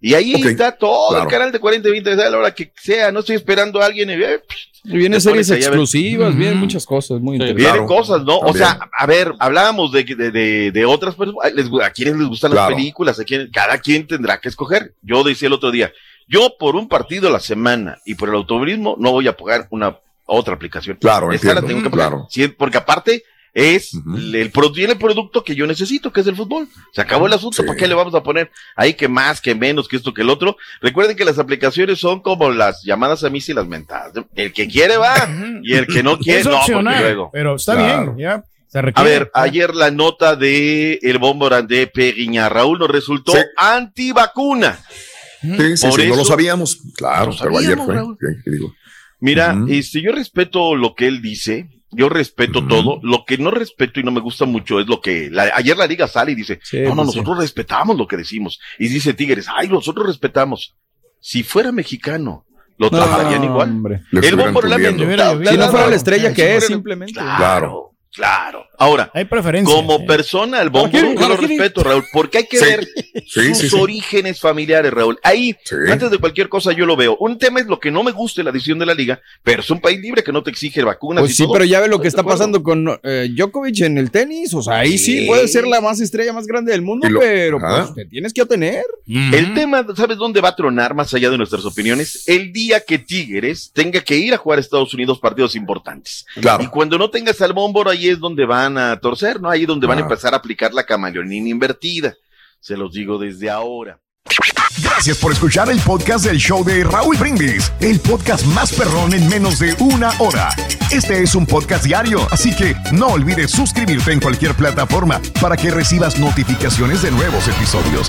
Y ahí está todo claro. el canal de 40 y 20, a la hora que sea. No estoy esperando a alguien. Y, eh, Y vienen series exclusivas, vienen muchas cosas muy Vienen interesantes. cosas, ¿no? O También. sea, a ver, hablábamos de, de, de, de otras personas, a quienes les gustan Claro. las películas, a cada quien tendrá que escoger. Yo decía el otro día, yo por un partido a la semana y por el automovilismo no voy a pagar una otra aplicación. Claro, Esta la entiendo, tengo que pagar. claro. Sí, porque aparte es el, pro- tiene el producto que yo necesito, que es el fútbol. Se acabó el asunto, ¿para qué le vamos a poner ahí que más, que menos, que esto, que el otro? Recuerden que las aplicaciones son como las llamadas a mí y las mentadas. El que quiere va y el que no quiere Es no, opcional, luego. pero está Claro. bien. Ya. Se A ver, ayer la nota de el bomborán de Periña Raúl nos resultó antivacuna. Sí, sí, Por sí, no lo eso- sabíamos. Claro, Lo pero ayer fue. Raúl. sí, digo. Mira, este, yo respeto lo que él dice, yo respeto todo. Lo que no respeto y no me gusta mucho es lo que la- ayer la liga sale y dice, no, no, pues sí. nosotros respetamos lo que decimos. Y dice Tigres, ay, nosotros respetamos. Si fuera mexicano, lo No, tratarían igual. hombre. El bombo. Si no fuera la estrella que es, simplemente. Claro, claro. Ahora, Hay preferencias. como persona, el bombo, yo lo respeto, Raúl, porque hay que Sí. ver Sí, sus sí, sí. orígenes familiares, Raúl. Ahí, Sí. antes de cualquier cosa, yo lo veo. Un tema es lo que no me gusta la decisión de la liga, pero es un país libre que no te exige vacunas. Pues y sí, todo. pero ya ve lo que ¿Estás de está pasando con eh, Djokovic en el tenis. O sea, ahí sí. Sí. puede ser la más estrella más grande del mundo, lo- pero pues te tienes que atener. El tema, ¿sabes dónde va a tronar más allá de nuestras opiniones? El día que Tigres tenga que ir a jugar a Estados Unidos partidos importantes. Claro. Y cuando no tengas al Bómboro, ahí es donde van a torcer, ¿no? Ahí es donde van a empezar a aplicar la camaleonina invertida. Se los digo desde ahora. Gracias por escuchar el podcast del show de Raúl Brindis, el podcast más perrón en menos de una hora. Este es un podcast diario, así que no olvides suscribirte en cualquier plataforma para que recibas notificaciones de nuevos episodios.